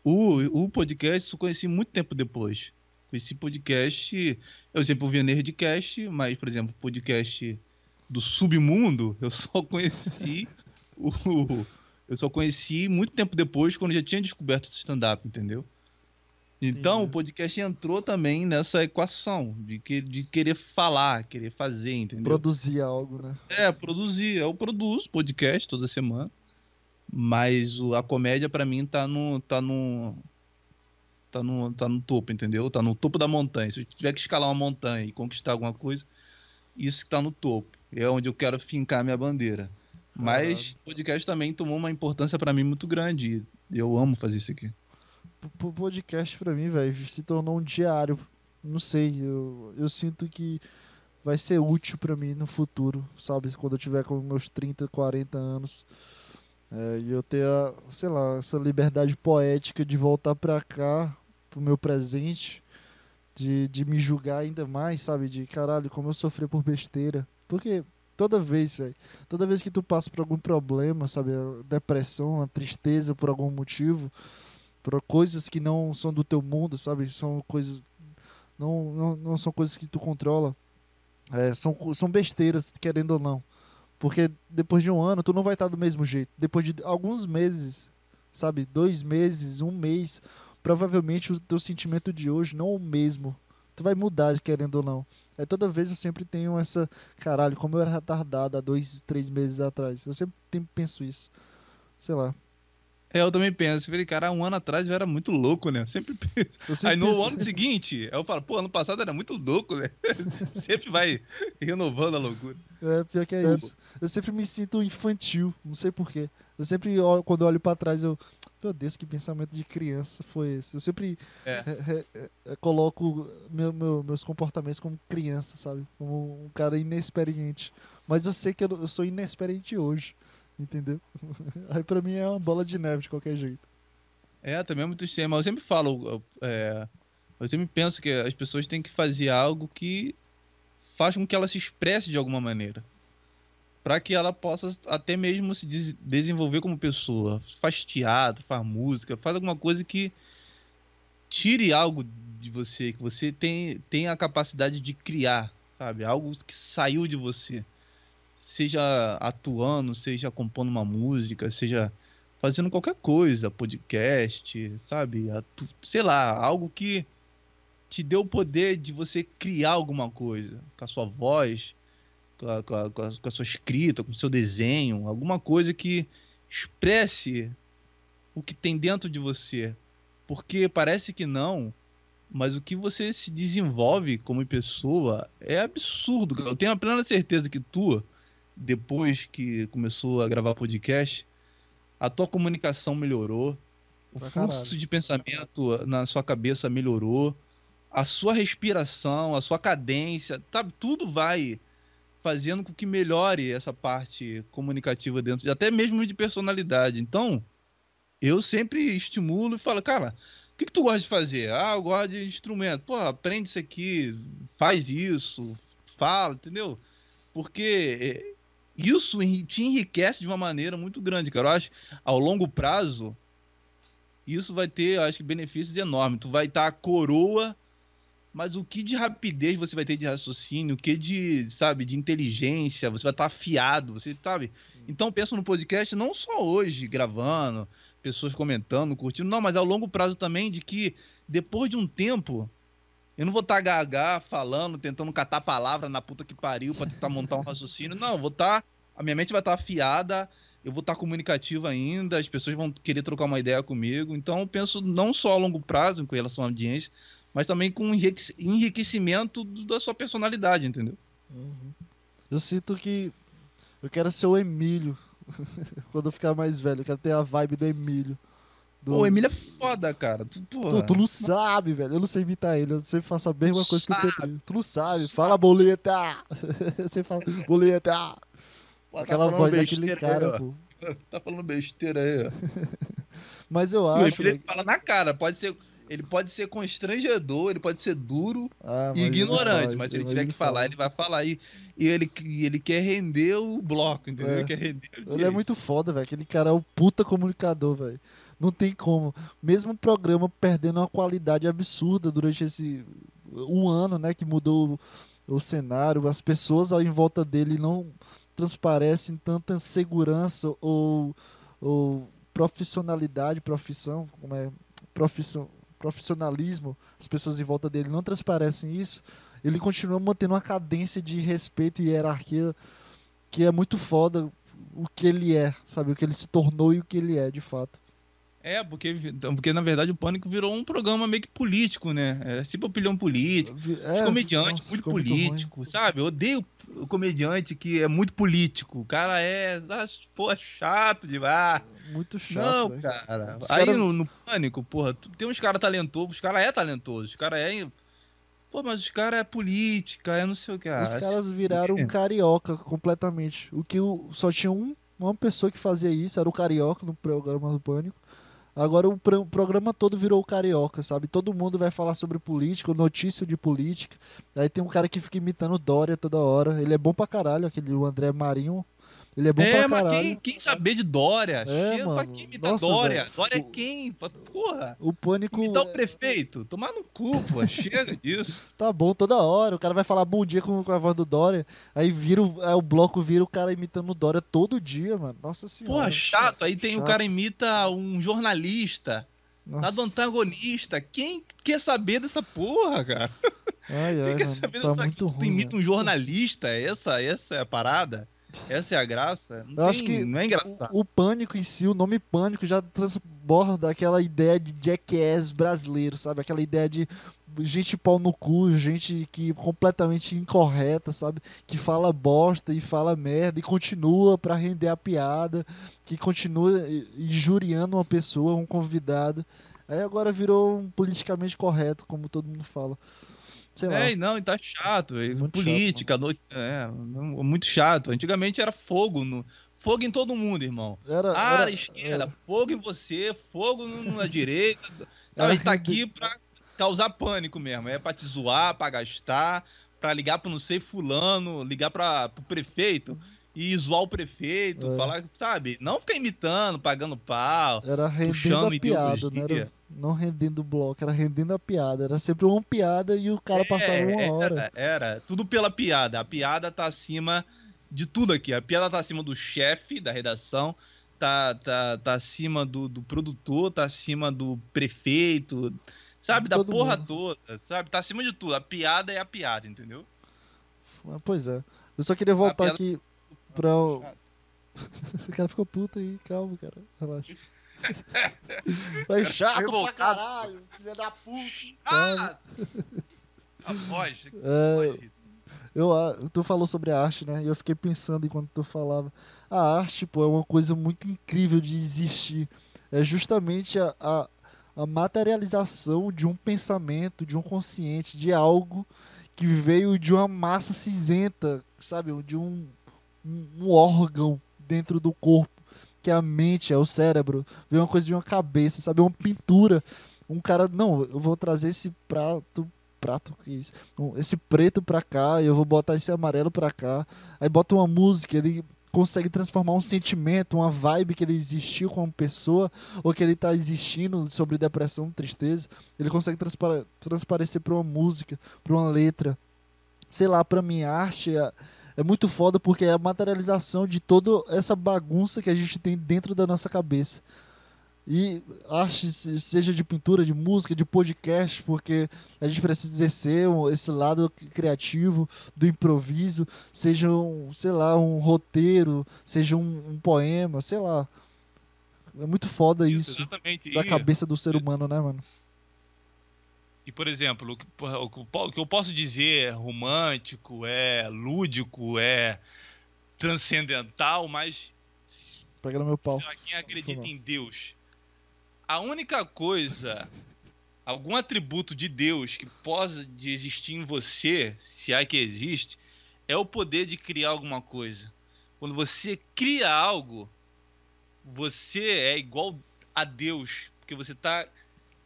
O, o podcast eu conheci muito tempo depois. Conheci podcast, eu sempre ouvia Nerdcast, mas, por exemplo, podcast do Submundo, eu só conheci [LAUGHS] o... Eu só conheci muito tempo depois, quando já tinha descoberto o stand-up, entendeu? Então, Entendi. o podcast entrou também nessa equação de, que, de querer falar, querer fazer, entendeu? Produzir algo, né? É, produzir. Eu produzo podcast toda semana. Mas o- a comédia, pra mim, tá no. tá no. Tá no, tá no topo, entendeu? Tá no topo da montanha. Se eu tiver que escalar uma montanha e conquistar alguma coisa, isso que tá no topo. É onde eu quero fincar minha bandeira. Mas podcast também tomou uma importância pra mim muito grande. e Eu amo fazer isso aqui. O podcast pra mim, velho, se tornou um diário. Não sei, eu, eu sinto que vai ser útil pra mim no futuro, sabe? Quando eu tiver com meus 30, 40 anos. É, e eu ter, a, sei lá, essa liberdade poética de voltar pra cá, pro meu presente, de, de me julgar ainda mais, sabe? De caralho, como eu sofri por besteira. Porque Toda vez, velho. Toda vez que tu passa por algum problema, sabe? Depressão, tristeza por algum motivo, por coisas que não são do teu mundo, sabe? São coisas. Não, não, não são coisas que tu controla. É, são, são besteiras, querendo ou não. Porque depois de um ano, tu não vai estar do mesmo jeito. Depois de alguns meses, sabe? Dois meses, um mês, provavelmente o teu sentimento de hoje não é o mesmo. Tu vai mudar, querendo ou não. É toda vez eu sempre tenho essa. Caralho, como eu era retardado há dois, três meses atrás. Eu sempre penso isso. Sei lá. É, eu também penso. Falei, cara, um ano atrás eu era muito louco, né? Eu sempre [LAUGHS] penso. Eu sempre Aí no penso... ano seguinte, eu falo, pô, ano passado era muito louco, né? [LAUGHS] sempre vai renovando a loucura. É, pior que é, é isso. Eu sempre me sinto infantil, não sei porquê. Eu sempre, quando eu olho pra trás, eu. Meu Deus, que pensamento de criança foi esse? Eu sempre é. re, re, coloco meu, meu, meus comportamentos como criança, sabe? Como um cara inexperiente. Mas eu sei que eu, eu sou inexperiente hoje. Entendeu? [LAUGHS] Aí pra mim é uma bola de neve de qualquer jeito. É, também é muito estranho. Mas eu sempre falo, é, eu sempre penso que as pessoas têm que fazer algo que faz com que ela se expresse de alguma maneira. para que ela possa até mesmo se des desenvolver como pessoa. Faz teatro, faz música, faz alguma coisa que tire algo de você, que você tem, tem a capacidade de criar, sabe? Algo que saiu de você seja atuando, seja compondo uma música, seja fazendo qualquer coisa, podcast, sabe? Atu sei lá, algo que te dê o poder de você criar alguma coisa com a sua voz, com a, com a, com a sua escrita, com o seu desenho, alguma coisa que expresse o que tem dentro de você. Porque parece que não, mas o que você se desenvolve como pessoa é absurdo. Eu tenho a plena certeza que tu depois que começou a gravar podcast, a tua comunicação melhorou, o pra fluxo caralho. de pensamento na sua cabeça melhorou, a sua respiração, a sua cadência, tá, tudo vai fazendo com que melhore essa parte comunicativa dentro, até mesmo de personalidade. Então, eu sempre estimulo e falo, cara, o que, que, tu gosta de fazer? Ah, eu gosto de instrumento. Pô, aprende isso aqui, faz isso, fala, entendeu? Porque eh, isso te enriquece de uma maneira muito grande, cara. Eu acho ao longo prazo isso vai ter, acho que benefícios enormes. Tu vai estar tá coroa, mas o que de rapidez você vai ter de raciocínio, o que de, sabe, de inteligência, você vai estar tá afiado, você sabe? Então pensa no podcast não só hoje gravando, pessoas comentando, curtindo, não, mas ao longo prazo também de que depois de um tempo eu não vou estar tá gaga falando, tentando catar palavra na puta que pariu pra tentar montar um [LAUGHS] raciocínio. Não, eu vou estar. Tá, a minha mente vai estar tá afiada, eu vou estar tá comunicativa ainda, as pessoas vão querer trocar uma ideia comigo. Então eu penso não só a longo prazo com relação à audiência, mas também com enriquecimento da sua personalidade, entendeu? Uhum. Eu sinto que eu quero ser o Emílio [LAUGHS] quando eu ficar mais velho. Eu quero ter a vibe do Emílio. Do... Pô, o Emílio é foda, cara. Tu, tu, tu, não sabe, velho. Eu não sei imitar ele. Eu sempre faço a mesma coisa sabe. que o Pedrinho. Tu não sabe. Fala boleta. [LAUGHS] Você fala boleta. Pô, tá Aquela tá voz daquele cara, aí, pô. [LAUGHS] Tá falando besteira aí, ó. [LAUGHS] Mas eu acho. O Emílio ele fala na cara. Pode ser. Ele pode ser constrangedor, ele pode ser duro ah, e ignorante, mas se ele tiver que falar, ele vai falar. E, e ele, ele quer render o bloco, entendeu? É. Ele quer render o Ele é muito foda, velho. Aquele cara é o puta comunicador, velho. Não tem como. Mesmo o programa perdendo uma qualidade absurda durante esse um ano, né, que mudou o, cenário, as pessoas em volta dele não transparecem tanta segurança ou, ou profissionalidade, profissão, como é, profissão, profissionalismo, as pessoas em volta dele não transparecem isso, ele continua mantendo uma cadência de respeito e hierarquia que é muito foda o que ele é, sabe? O que ele se tornou e o que ele é, de fato. É, porque, porque na verdade o Pânico virou um programa meio que político, né? É tipo opinião política. É, Os comediantes nossa, muito político, muito sabe? Eu odeio o comediante que é muito político. O cara é, pô, é chato demais. Muito chato. Não, cara. Os Aí no, no, Pânico, porra, tem uns caras talentosos, os caras é talentoso, os caras é. Pô, mas os caras é política, é não sei o que. Os caras viraram um carioca completamente. O que só tinha um, uma pessoa que fazia isso, era o carioca no programa do Pânico. Agora o, o programa todo virou carioca, sabe? Todo mundo vai falar sobre política, notícia de política. Aí tem um cara que fica imitando Dória toda hora. Ele é bom pra caralho, aquele o André Marinho. Ele é bom É, pra mas caralho. quem, quem saber de Dória? É, Chega mano. quem imita Nossa, Dória. velho. Dória é O- quem? Porra. O pânico Imitar o prefeito? Tomar no cu, pô. [LAUGHS] Chega disso. tá bom toda hora. O cara vai falar bom dia com, com a voz do Dória. Aí vira o, aí o bloco vira o cara imitando o Dória todo dia, mano. Nossa senhora. Porra, chato. Aí tem o Chato. cara imita um jornalista. Nossa. do antagonista. Quem quer saber dessa porra, cara? Ai, Quem ai, quer mano. saber Tá dessa muito Tu ruim, imita um jornalista? Essa, essa é a parada? Essa é a graça? Não, Eu acho tem- que não é engraçado. O, o pânico em si, o nome pânico já transborda aquela ideia de jackass brasileiro, sabe? Aquela ideia de gente pau no cu, gente que completamente incorreta, sabe? Que fala bosta e fala merda e continua pra render a piada, que continua injuriando uma pessoa, um convidado. Aí agora virou um politicamente correto, como todo mundo fala. Sei lá. É, não, e tá chato. Muito política, no- é, muito chato. Antigamente era fogo, no, fogo em todo mundo, irmão. Era, Ah, era- esquerda, fogo em você, fogo na direita. [LAUGHS] Era a gente tá aqui pra causar pânico mesmo. É pra te zoar, pra gastar, pra ligar pro não sei fulano, ligar pra, pro prefeito e zoar o prefeito, É. falar, sabe? Não ficar imitando, pagando pau. Era puxando a piada, não ideologia. era não rendendo o bloco, era rendendo a piada. Era sempre uma piada e o cara passava uma É, hora. Era, era. Tudo pela piada. A piada tá acima de tudo aqui. A piada tá acima do chefe da redação, tá, tá, tá acima do, do produtor, tá acima do prefeito, sabe? Da porra mundo. toda, sabe? Tá acima de tudo. A piada é a piada, entendeu? Pois é. Eu só queria voltar piada- aqui pra. o- [LAUGHS] O cara ficou puto aí, calma, cara. Relaxa. [LAUGHS] Vai chato pra revoltado. caralho, filha da puta. Ah! A voz. É, voz. Eu, tu falou sobre a arte, né? E eu fiquei pensando enquanto tu falava. A arte, pô, é uma coisa muito incrível de existir. É justamente a, a, a materialização de um pensamento, de um consciente, de algo que veio de uma massa cinzenta, sabe? De um, um, órgão dentro do corpo, que é a mente, é o cérebro. Veio uma coisa de uma cabeça, sabe? Uma pintura. Um cara, não, eu vou trazer esse prato prato, que isso? Esse preto pra cá, eu vou botar esse amarelo pra cá. Aí bota uma música, ele consegue transformar um sentimento, uma vibe que ele existiu como pessoa, ou que ele tá existindo sobre depressão, tristeza. Ele consegue transpar transparecer pra uma música, pra uma letra. Sei lá, pra mim, arte é, é muito foda porque é a materialização de toda essa bagunça que a gente tem dentro da nossa cabeça. E arte, se- seja de pintura, de música, de podcast, porque a gente precisa exercer esse lado criativo do improviso, seja um, sei lá, um roteiro, seja um, um poema, sei lá. É muito foda isso, exatamente. da E- cabeça do ser humano, né, mano? E, por exemplo, o que, eu posso dizer é romântico, é lúdico, é transcendental, mas Pega no meu pau. pra quem acredita em Deus, a única coisa, algum atributo de Deus que possa existir em você, se é que existe, é o poder de criar alguma coisa. Quando você cria algo, você é igual a Deus, porque você está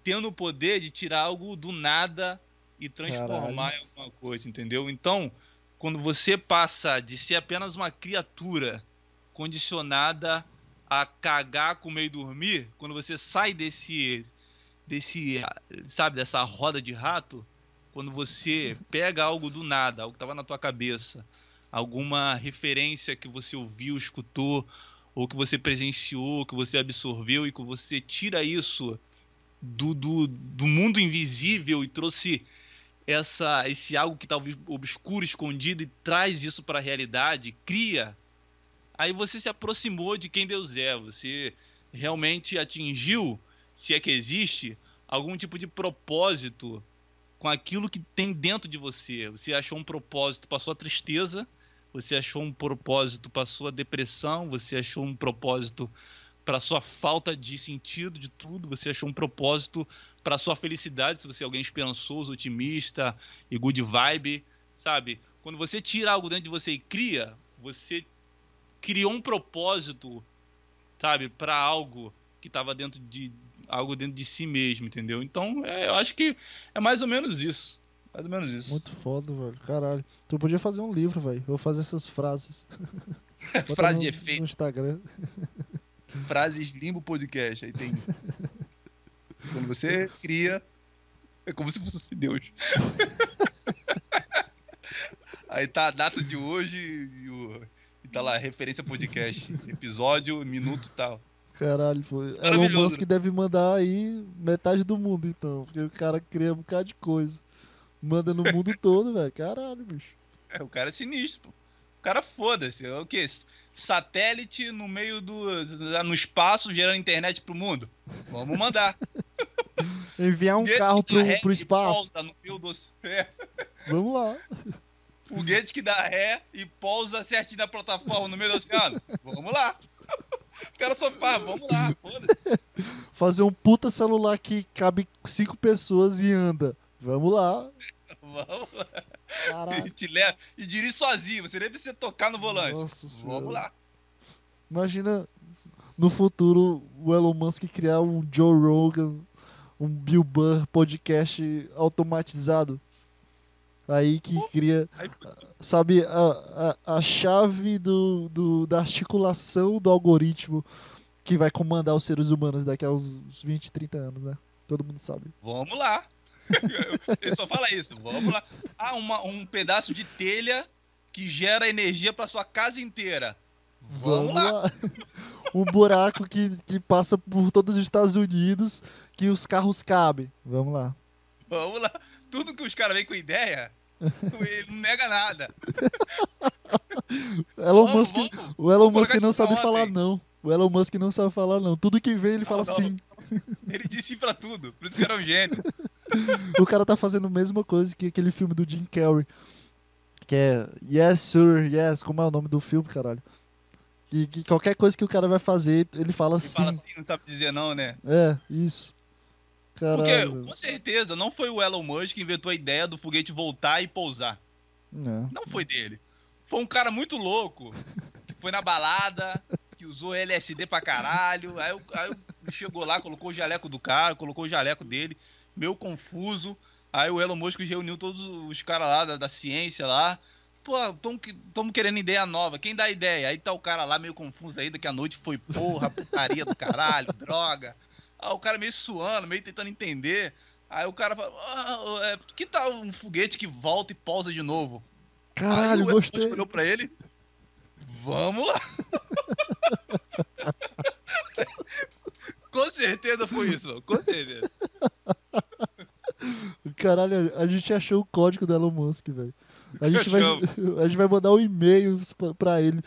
tendo o poder de tirar algo do nada e transformar em alguma coisa, entendeu? Então, quando você passa de ser apenas uma criatura condicionada a cagar, comer e dormir, quando você sai desse desse, sabe, dessa roda de rato, quando você pega algo do nada, algo que estava na tua cabeça, alguma referência que você ouviu, escutou, ou que você presenciou, que você absorveu e que você tira isso do, do, do mundo invisível e trouxe essa esse algo que estava obscuro, escondido e traz isso para a realidade, cria. Aí você se aproximou de quem Deus é, você realmente atingiu, se é que existe, algum tipo de propósito com aquilo que tem dentro de você. Você achou um propósito para sua tristeza, você achou um propósito para sua depressão, você achou um propósito para sua falta de sentido de tudo, você achou um propósito para sua felicidade, se você é alguém esperançoso, otimista e good vibe, sabe? Quando você tira algo dentro de você e cria, você criou um propósito, sabe, para algo que estava dentro de algo dentro de si mesmo, entendeu? Então, é, eu acho que é mais ou menos isso. Mais ou menos isso. Muito foda, velho. Caralho. Tu podia fazer um livro, velho. Vou fazer essas frases. [LAUGHS] Frase no, de efeito. No Instagram. [LAUGHS] Frases limbo podcast. Aí tem. [LAUGHS] Quando você cria. É como se fosse Deus. [LAUGHS] Aí tá a data de hoje e, o, e tá lá, referência podcast. Episódio, minuto e tal. Caralho, pô. Elon Musk deve mandar aí metade do mundo, então. Porque o cara cria um bocado de coisa. Manda no mundo todo, velho. Caralho, bicho. É, o cara é sinistro, pô. O cara foda-se. É o quê? Satélite no meio do. no espaço gerando internet pro mundo. Vamos mandar. [LAUGHS] Enviar um Foguete carro que pro, pro espaço. no meio do... É. Vamos lá. Foguete que dá ré e pousa certinho na plataforma no meio do oceano. Vamos lá. O cara só faz, vamos lá, foda-se. Fazer um puta celular que cabe cinco pessoas e anda. Vamos lá. [LAUGHS] Vamos lá. E, [LAUGHS] te leva, e dirige sozinho, você nem precisa tocar no volante. Nossa senhora. Vamos lá. Imagina no futuro o Elon Musk criar um Joe Rogan, um Bill Burr podcast automatizado. Aí que cria, sabe, a, a, a chave do, do, da articulação do algoritmo que vai comandar os seres humanos daqui a uns 20, 30 anos, né? Todo mundo sabe. vamos lá. [LAUGHS] Ele só fala isso, vamos lá. Ah, uma, um pedaço de telha que gera energia pra sua casa inteira. Vamos, lá. um buraco que, que passa por todos os Estados Unidos que os carros cabem. Vamos lá. Vamos lá. Tudo que os caras vêm com ideia, ele não nega nada. [LAUGHS] Elon Vamos, Musk, vamos. o Elon Vamos Musk não sabe falar não. O Elon Musk não sabe falar não. Tudo que vem ele fala não. sim. Ele disse pra tudo. Por isso que era um gênio. [LAUGHS] O cara tá fazendo a mesma coisa que aquele filme do Jim Carrey. Que é Yes Sir, Yes. Como é o nome do filme, caralho? Que, que qualquer coisa que o cara vai fazer, ele fala Ele sim. fala assim, não sabe dizer não, né? É, isso. Porque, Caralho. com certeza, não foi o Elon Musk que inventou a ideia do foguete voltar e pousar. Não. Não foi dele. Foi um cara muito louco, que foi na balada, que usou LSD pra caralho. Aí, o- aí o- chegou lá, colocou o jaleco do cara, colocou o jaleco dele, meio confuso. Aí o Elon Musk reuniu todos os caras lá da, da ciência lá. Pô, estamos querendo ideia nova. Quem dá ideia? Aí tá o cara lá meio confuso ainda, que a noite foi porra, putaria do caralho, [LAUGHS] droga. Aí o cara meio suando, meio tentando entender. Aí o cara fala, ah, é, que tal um foguete que volta e pousa de novo? Caralho, Aí o Elon gostei. Musk olhou pra ele. Vamos lá. [LAUGHS] Com certeza foi isso, mano. com certeza. [LAUGHS] Caralho, a gente achou o código do Elon Musk, velho. A [LAUGHS] gente, vai, [LAUGHS] a gente vai mandar um e-mail pra- pra ele.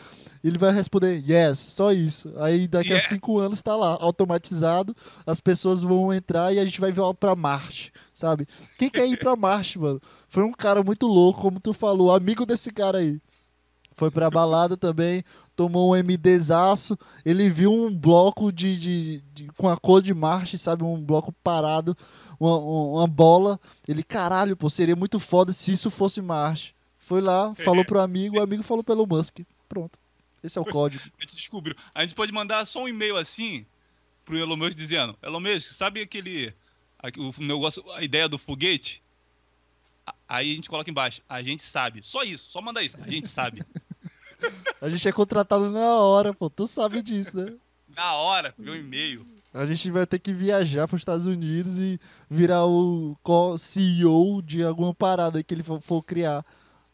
Ele vai responder yes, só isso. Aí daqui Yes. a cinco anos tá lá, automatizado. As pessoas vão entrar e a gente vai voar pra Marte, sabe? Quem quer ir pra Marte, mano? Foi um cara muito louco, como tu falou, amigo desse cara aí. Foi pra balada também, tomou um MDzaço. Ele viu um bloco de, de, de- com a cor de Marte, sabe? Um bloco parado, uma, uma bola. Ele, caralho, pô, seria muito foda se isso fosse Marte. Foi lá, falou pro amigo, o [LAUGHS] amigo falou pelo Musk. Pronto. Esse é o código. A gente descobriu. A gente pode mandar só um e-mail assim pro Elon Musk dizendo: Elon Musk, sabe aquele. aque- O negócio, a ideia do foguete? Aí a gente coloca embaixo. A gente sabe. Só isso, só manda isso. A gente sabe. [LAUGHS] A gente é contratado na hora, pô. Tu sabe disso, né? Na hora, meu e-mail. A gente vai ter que viajar para os Estados Unidos e virar o CEO de alguma parada que ele for, criar.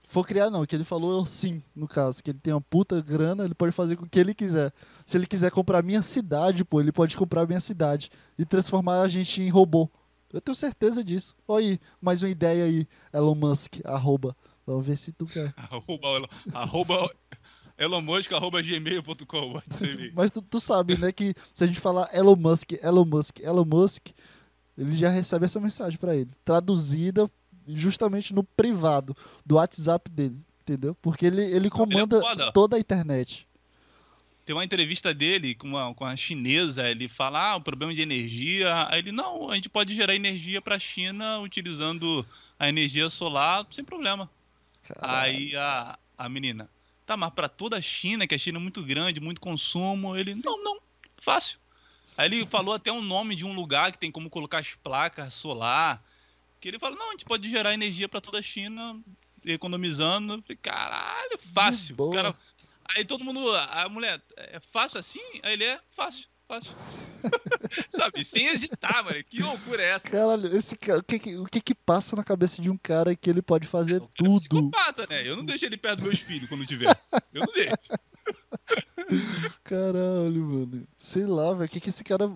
For criar não, que ele falou sim, no caso, que ele tem uma puta grana, ele pode fazer com o que ele quiser. Se ele quiser comprar minha cidade, pô, ele pode comprar minha cidade e transformar a gente em robô. Eu tenho certeza disso. Olha aí, mais uma ideia aí, Elon Musk, arroba. Vamos ver se tu quer. [LAUGHS] Arroba, arroba Elon Musk, arroba gmail.com. Pode ser e-mail. Mas tu, tu sabe, né, que se a gente falar Elon Musk, Elon Musk, Elon Musk, ele já recebe essa mensagem pra ele, traduzida justamente no privado do WhatsApp dele, entendeu? Porque ele, ele comanda foda. toda a internet. Tem uma entrevista dele com uma, com a chinesa, ele fala, ah, o problema de energia. Aí ele, não, a gente pode gerar energia pra China utilizando a energia solar sem problema. Aí a, a menina, tá, mas pra toda a China, que a China é muito grande, muito consumo, ele, não, não, fácil. Aí ele falou até um nome de um lugar que tem como colocar as placas solar. Que ele falou, não, a gente pode gerar energia para toda a China, economizando. Eu falei, caralho, fácil. Cara... Aí todo mundo, a mulher, é fácil assim? Aí ele é fácil, fácil. [LAUGHS] Sabe, sem hesitar, mano. Que loucura é essa? Caralho, esse cara, o que, o que que passa na cabeça de um cara que ele pode fazer é, tudo? É psicopata, né? Eu não deixo ele perto dos meus filhos quando tiver. Eu não deixo. [LAUGHS] Caralho, mano. Sei lá, velho. O que que esse cara.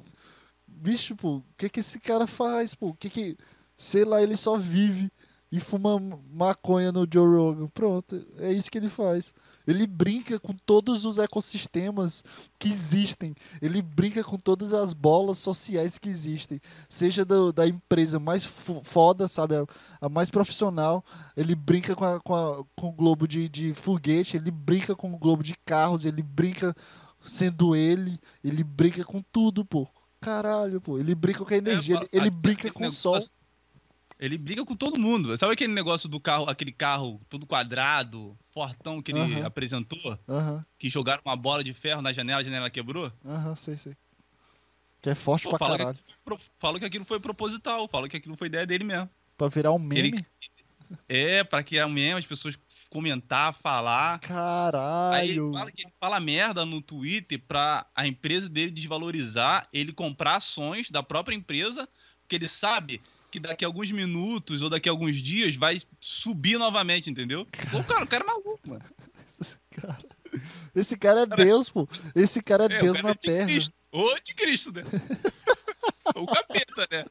Bicho, pô. O que que esse cara faz, pô? O que que. Sei lá, ele só vive e fuma maconha no Joe Rogan. Pronto. É isso que ele faz. Ele brinca com todos os ecossistemas que existem. Ele brinca com todas as bolas sociais que existem. Seja do, da empresa mais foda, sabe? A, a, mais profissional. Ele brinca com, a, com, a, com o globo de, de foguete. Ele brinca com o globo de carros. Ele brinca sendo ele. Ele brinca com tudo, pô. Caralho, pô. Ele brinca com a energia. É, ele, ele brinca com o sol. Ele briga com todo mundo. Sabe aquele negócio do carro, aquele carro todo quadrado, fortão que ele uhum. apresentou? Uhum. Que jogaram uma bola de ferro na janela, a janela quebrou? Aham, uhum, sei, sei. Que é forte Pô, pra fala caralho. Que, fala que aquilo foi proposital, fala que aquilo foi ideia dele mesmo. Pra virar um meme? Ele, [LAUGHS] é, pra criar um meme, as pessoas comentar, falar. Caralho. Aí ele fala que ele fala merda no Twitter pra a empresa dele desvalorizar, ele comprar ações da própria empresa, porque ele sabe que daqui a alguns minutos ou daqui a alguns dias vai subir novamente, entendeu? Cara... cara, o cara é maluco, mano. Esse cara, esse cara é Deus, pô. Esse cara é, é Deus na é terra. Cristo. O de Cristo, né? [LAUGHS] o capeta, né?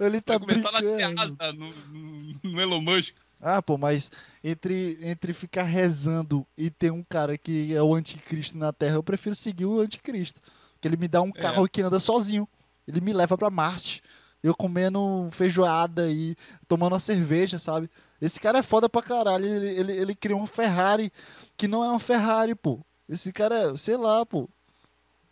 Ele tá vai começar a nascer asa no, no, no Elon Musk. Ah, pô, mas entre, entre ficar rezando e ter um cara que é o anticristo na Terra, eu prefiro seguir o anticristo. Porque ele me dá um é. carro é. que anda sozinho. Ele me leva para Marte eu comendo feijoada e tomando uma cerveja, sabe? Esse cara é foda pra caralho. Ele, ele, ele criou um Ferrari que não é um Ferrari, pô. Esse cara, sei lá, pô.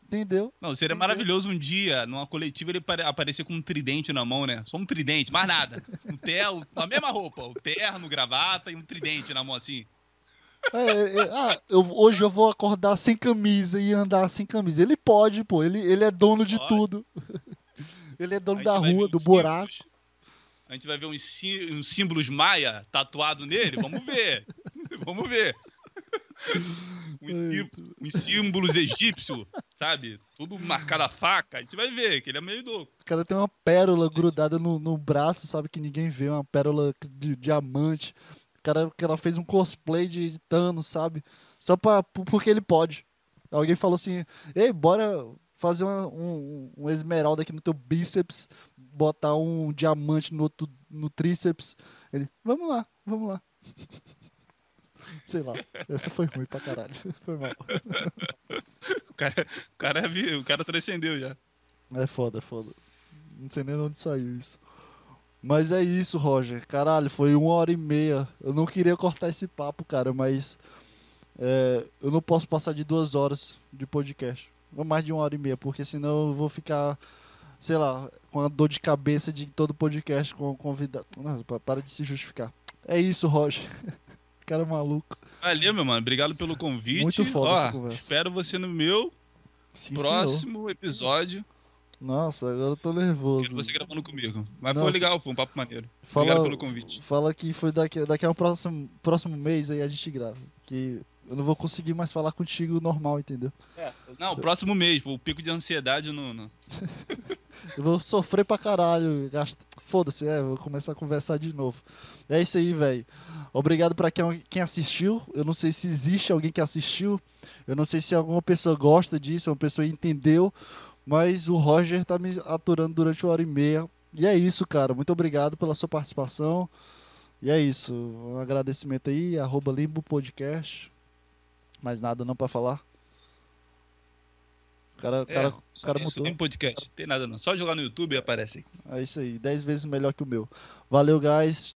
Entendeu? Não, seria Entendeu? maravilhoso um dia, numa coletiva, ele aparecer com um tridente na mão, né? Só um tridente, mais nada. Um terno, [LAUGHS] a mesma roupa, o terno, gravata e um tridente na mão assim. É, é, é, ah, eu, hoje eu vou acordar sem camisa e andar sem camisa. Ele pode, pô. Ele, ele é dono de pode. tudo. Ele é dono da rua, do buraco. Símbolos, a gente vai ver uns, uns símbolos maia tatuado nele. Vamos ver. [LAUGHS] Vamos ver. [LAUGHS] Uns, símbolos egípcios, sabe? Tudo marcado a faca. A gente vai ver que ele é meio louco. O cara tem uma pérola grudada no, no braço, sabe? Que ninguém vê. Uma pérola de diamante. O cara, que ela fez um cosplay de Thanos, sabe? Só pra, porque ele pode. Alguém falou assim: Ei, bora fazer uma, um, um esmeralda aqui no teu bíceps, botar um diamante no, outro, no tríceps. Ele, vamos lá, vamos lá. [LAUGHS] Sei lá, essa foi ruim pra caralho. [LAUGHS] Foi mal. [LAUGHS] O cara, o cara, o cara transcendeu já. É foda, é foda. Não sei nem de onde saiu isso. Mas é isso, Roger. Caralho, foi uma hora e meia. Eu não queria cortar esse papo, cara, mas é, eu não posso passar de duas horas de podcast ou mais de uma hora e meia, porque senão eu vou ficar, sei lá, com a dor de cabeça de todo podcast com convidado. Não, para de se justificar. É isso, Roger. [LAUGHS] Cara maluco. Valeu, meu mano. Obrigado pelo convite. Muito foda Ó, essa conversa. Espero você no meu Sim, próximo senhor. episódio. Nossa, agora eu tô nervoso. Quero você gravando comigo. Mas Nossa. foi legal, foi um papo maneiro. Fala, Obrigado pelo convite. Fala que foi daqui, daqui a um próximo, próximo mês aí a gente grava. Que eu não vou conseguir mais falar contigo normal, entendeu? É, não, o próximo mês, o pico de ansiedade no. no... [LAUGHS] eu vou sofrer pra caralho. Foda-se, é, vou começar a conversar de novo. É isso aí, velho. Obrigado pra quem, quem assistiu. Eu não sei se existe alguém que assistiu. Eu não sei se alguma pessoa gosta disso, uma pessoa entendeu. Mas o Roger tá me aturando durante uma hora e meia. E é isso, cara. Muito obrigado pela sua participação. E é isso. Um agradecimento aí, arroba Limbo Podcast. Mais nada não para falar? O cara, é, cara, cara isso, mudou. Tem podcast, tem nada não. Só jogar no YouTube e aparece. É isso aí, 10 vezes melhor que o meu. Valeu, guys.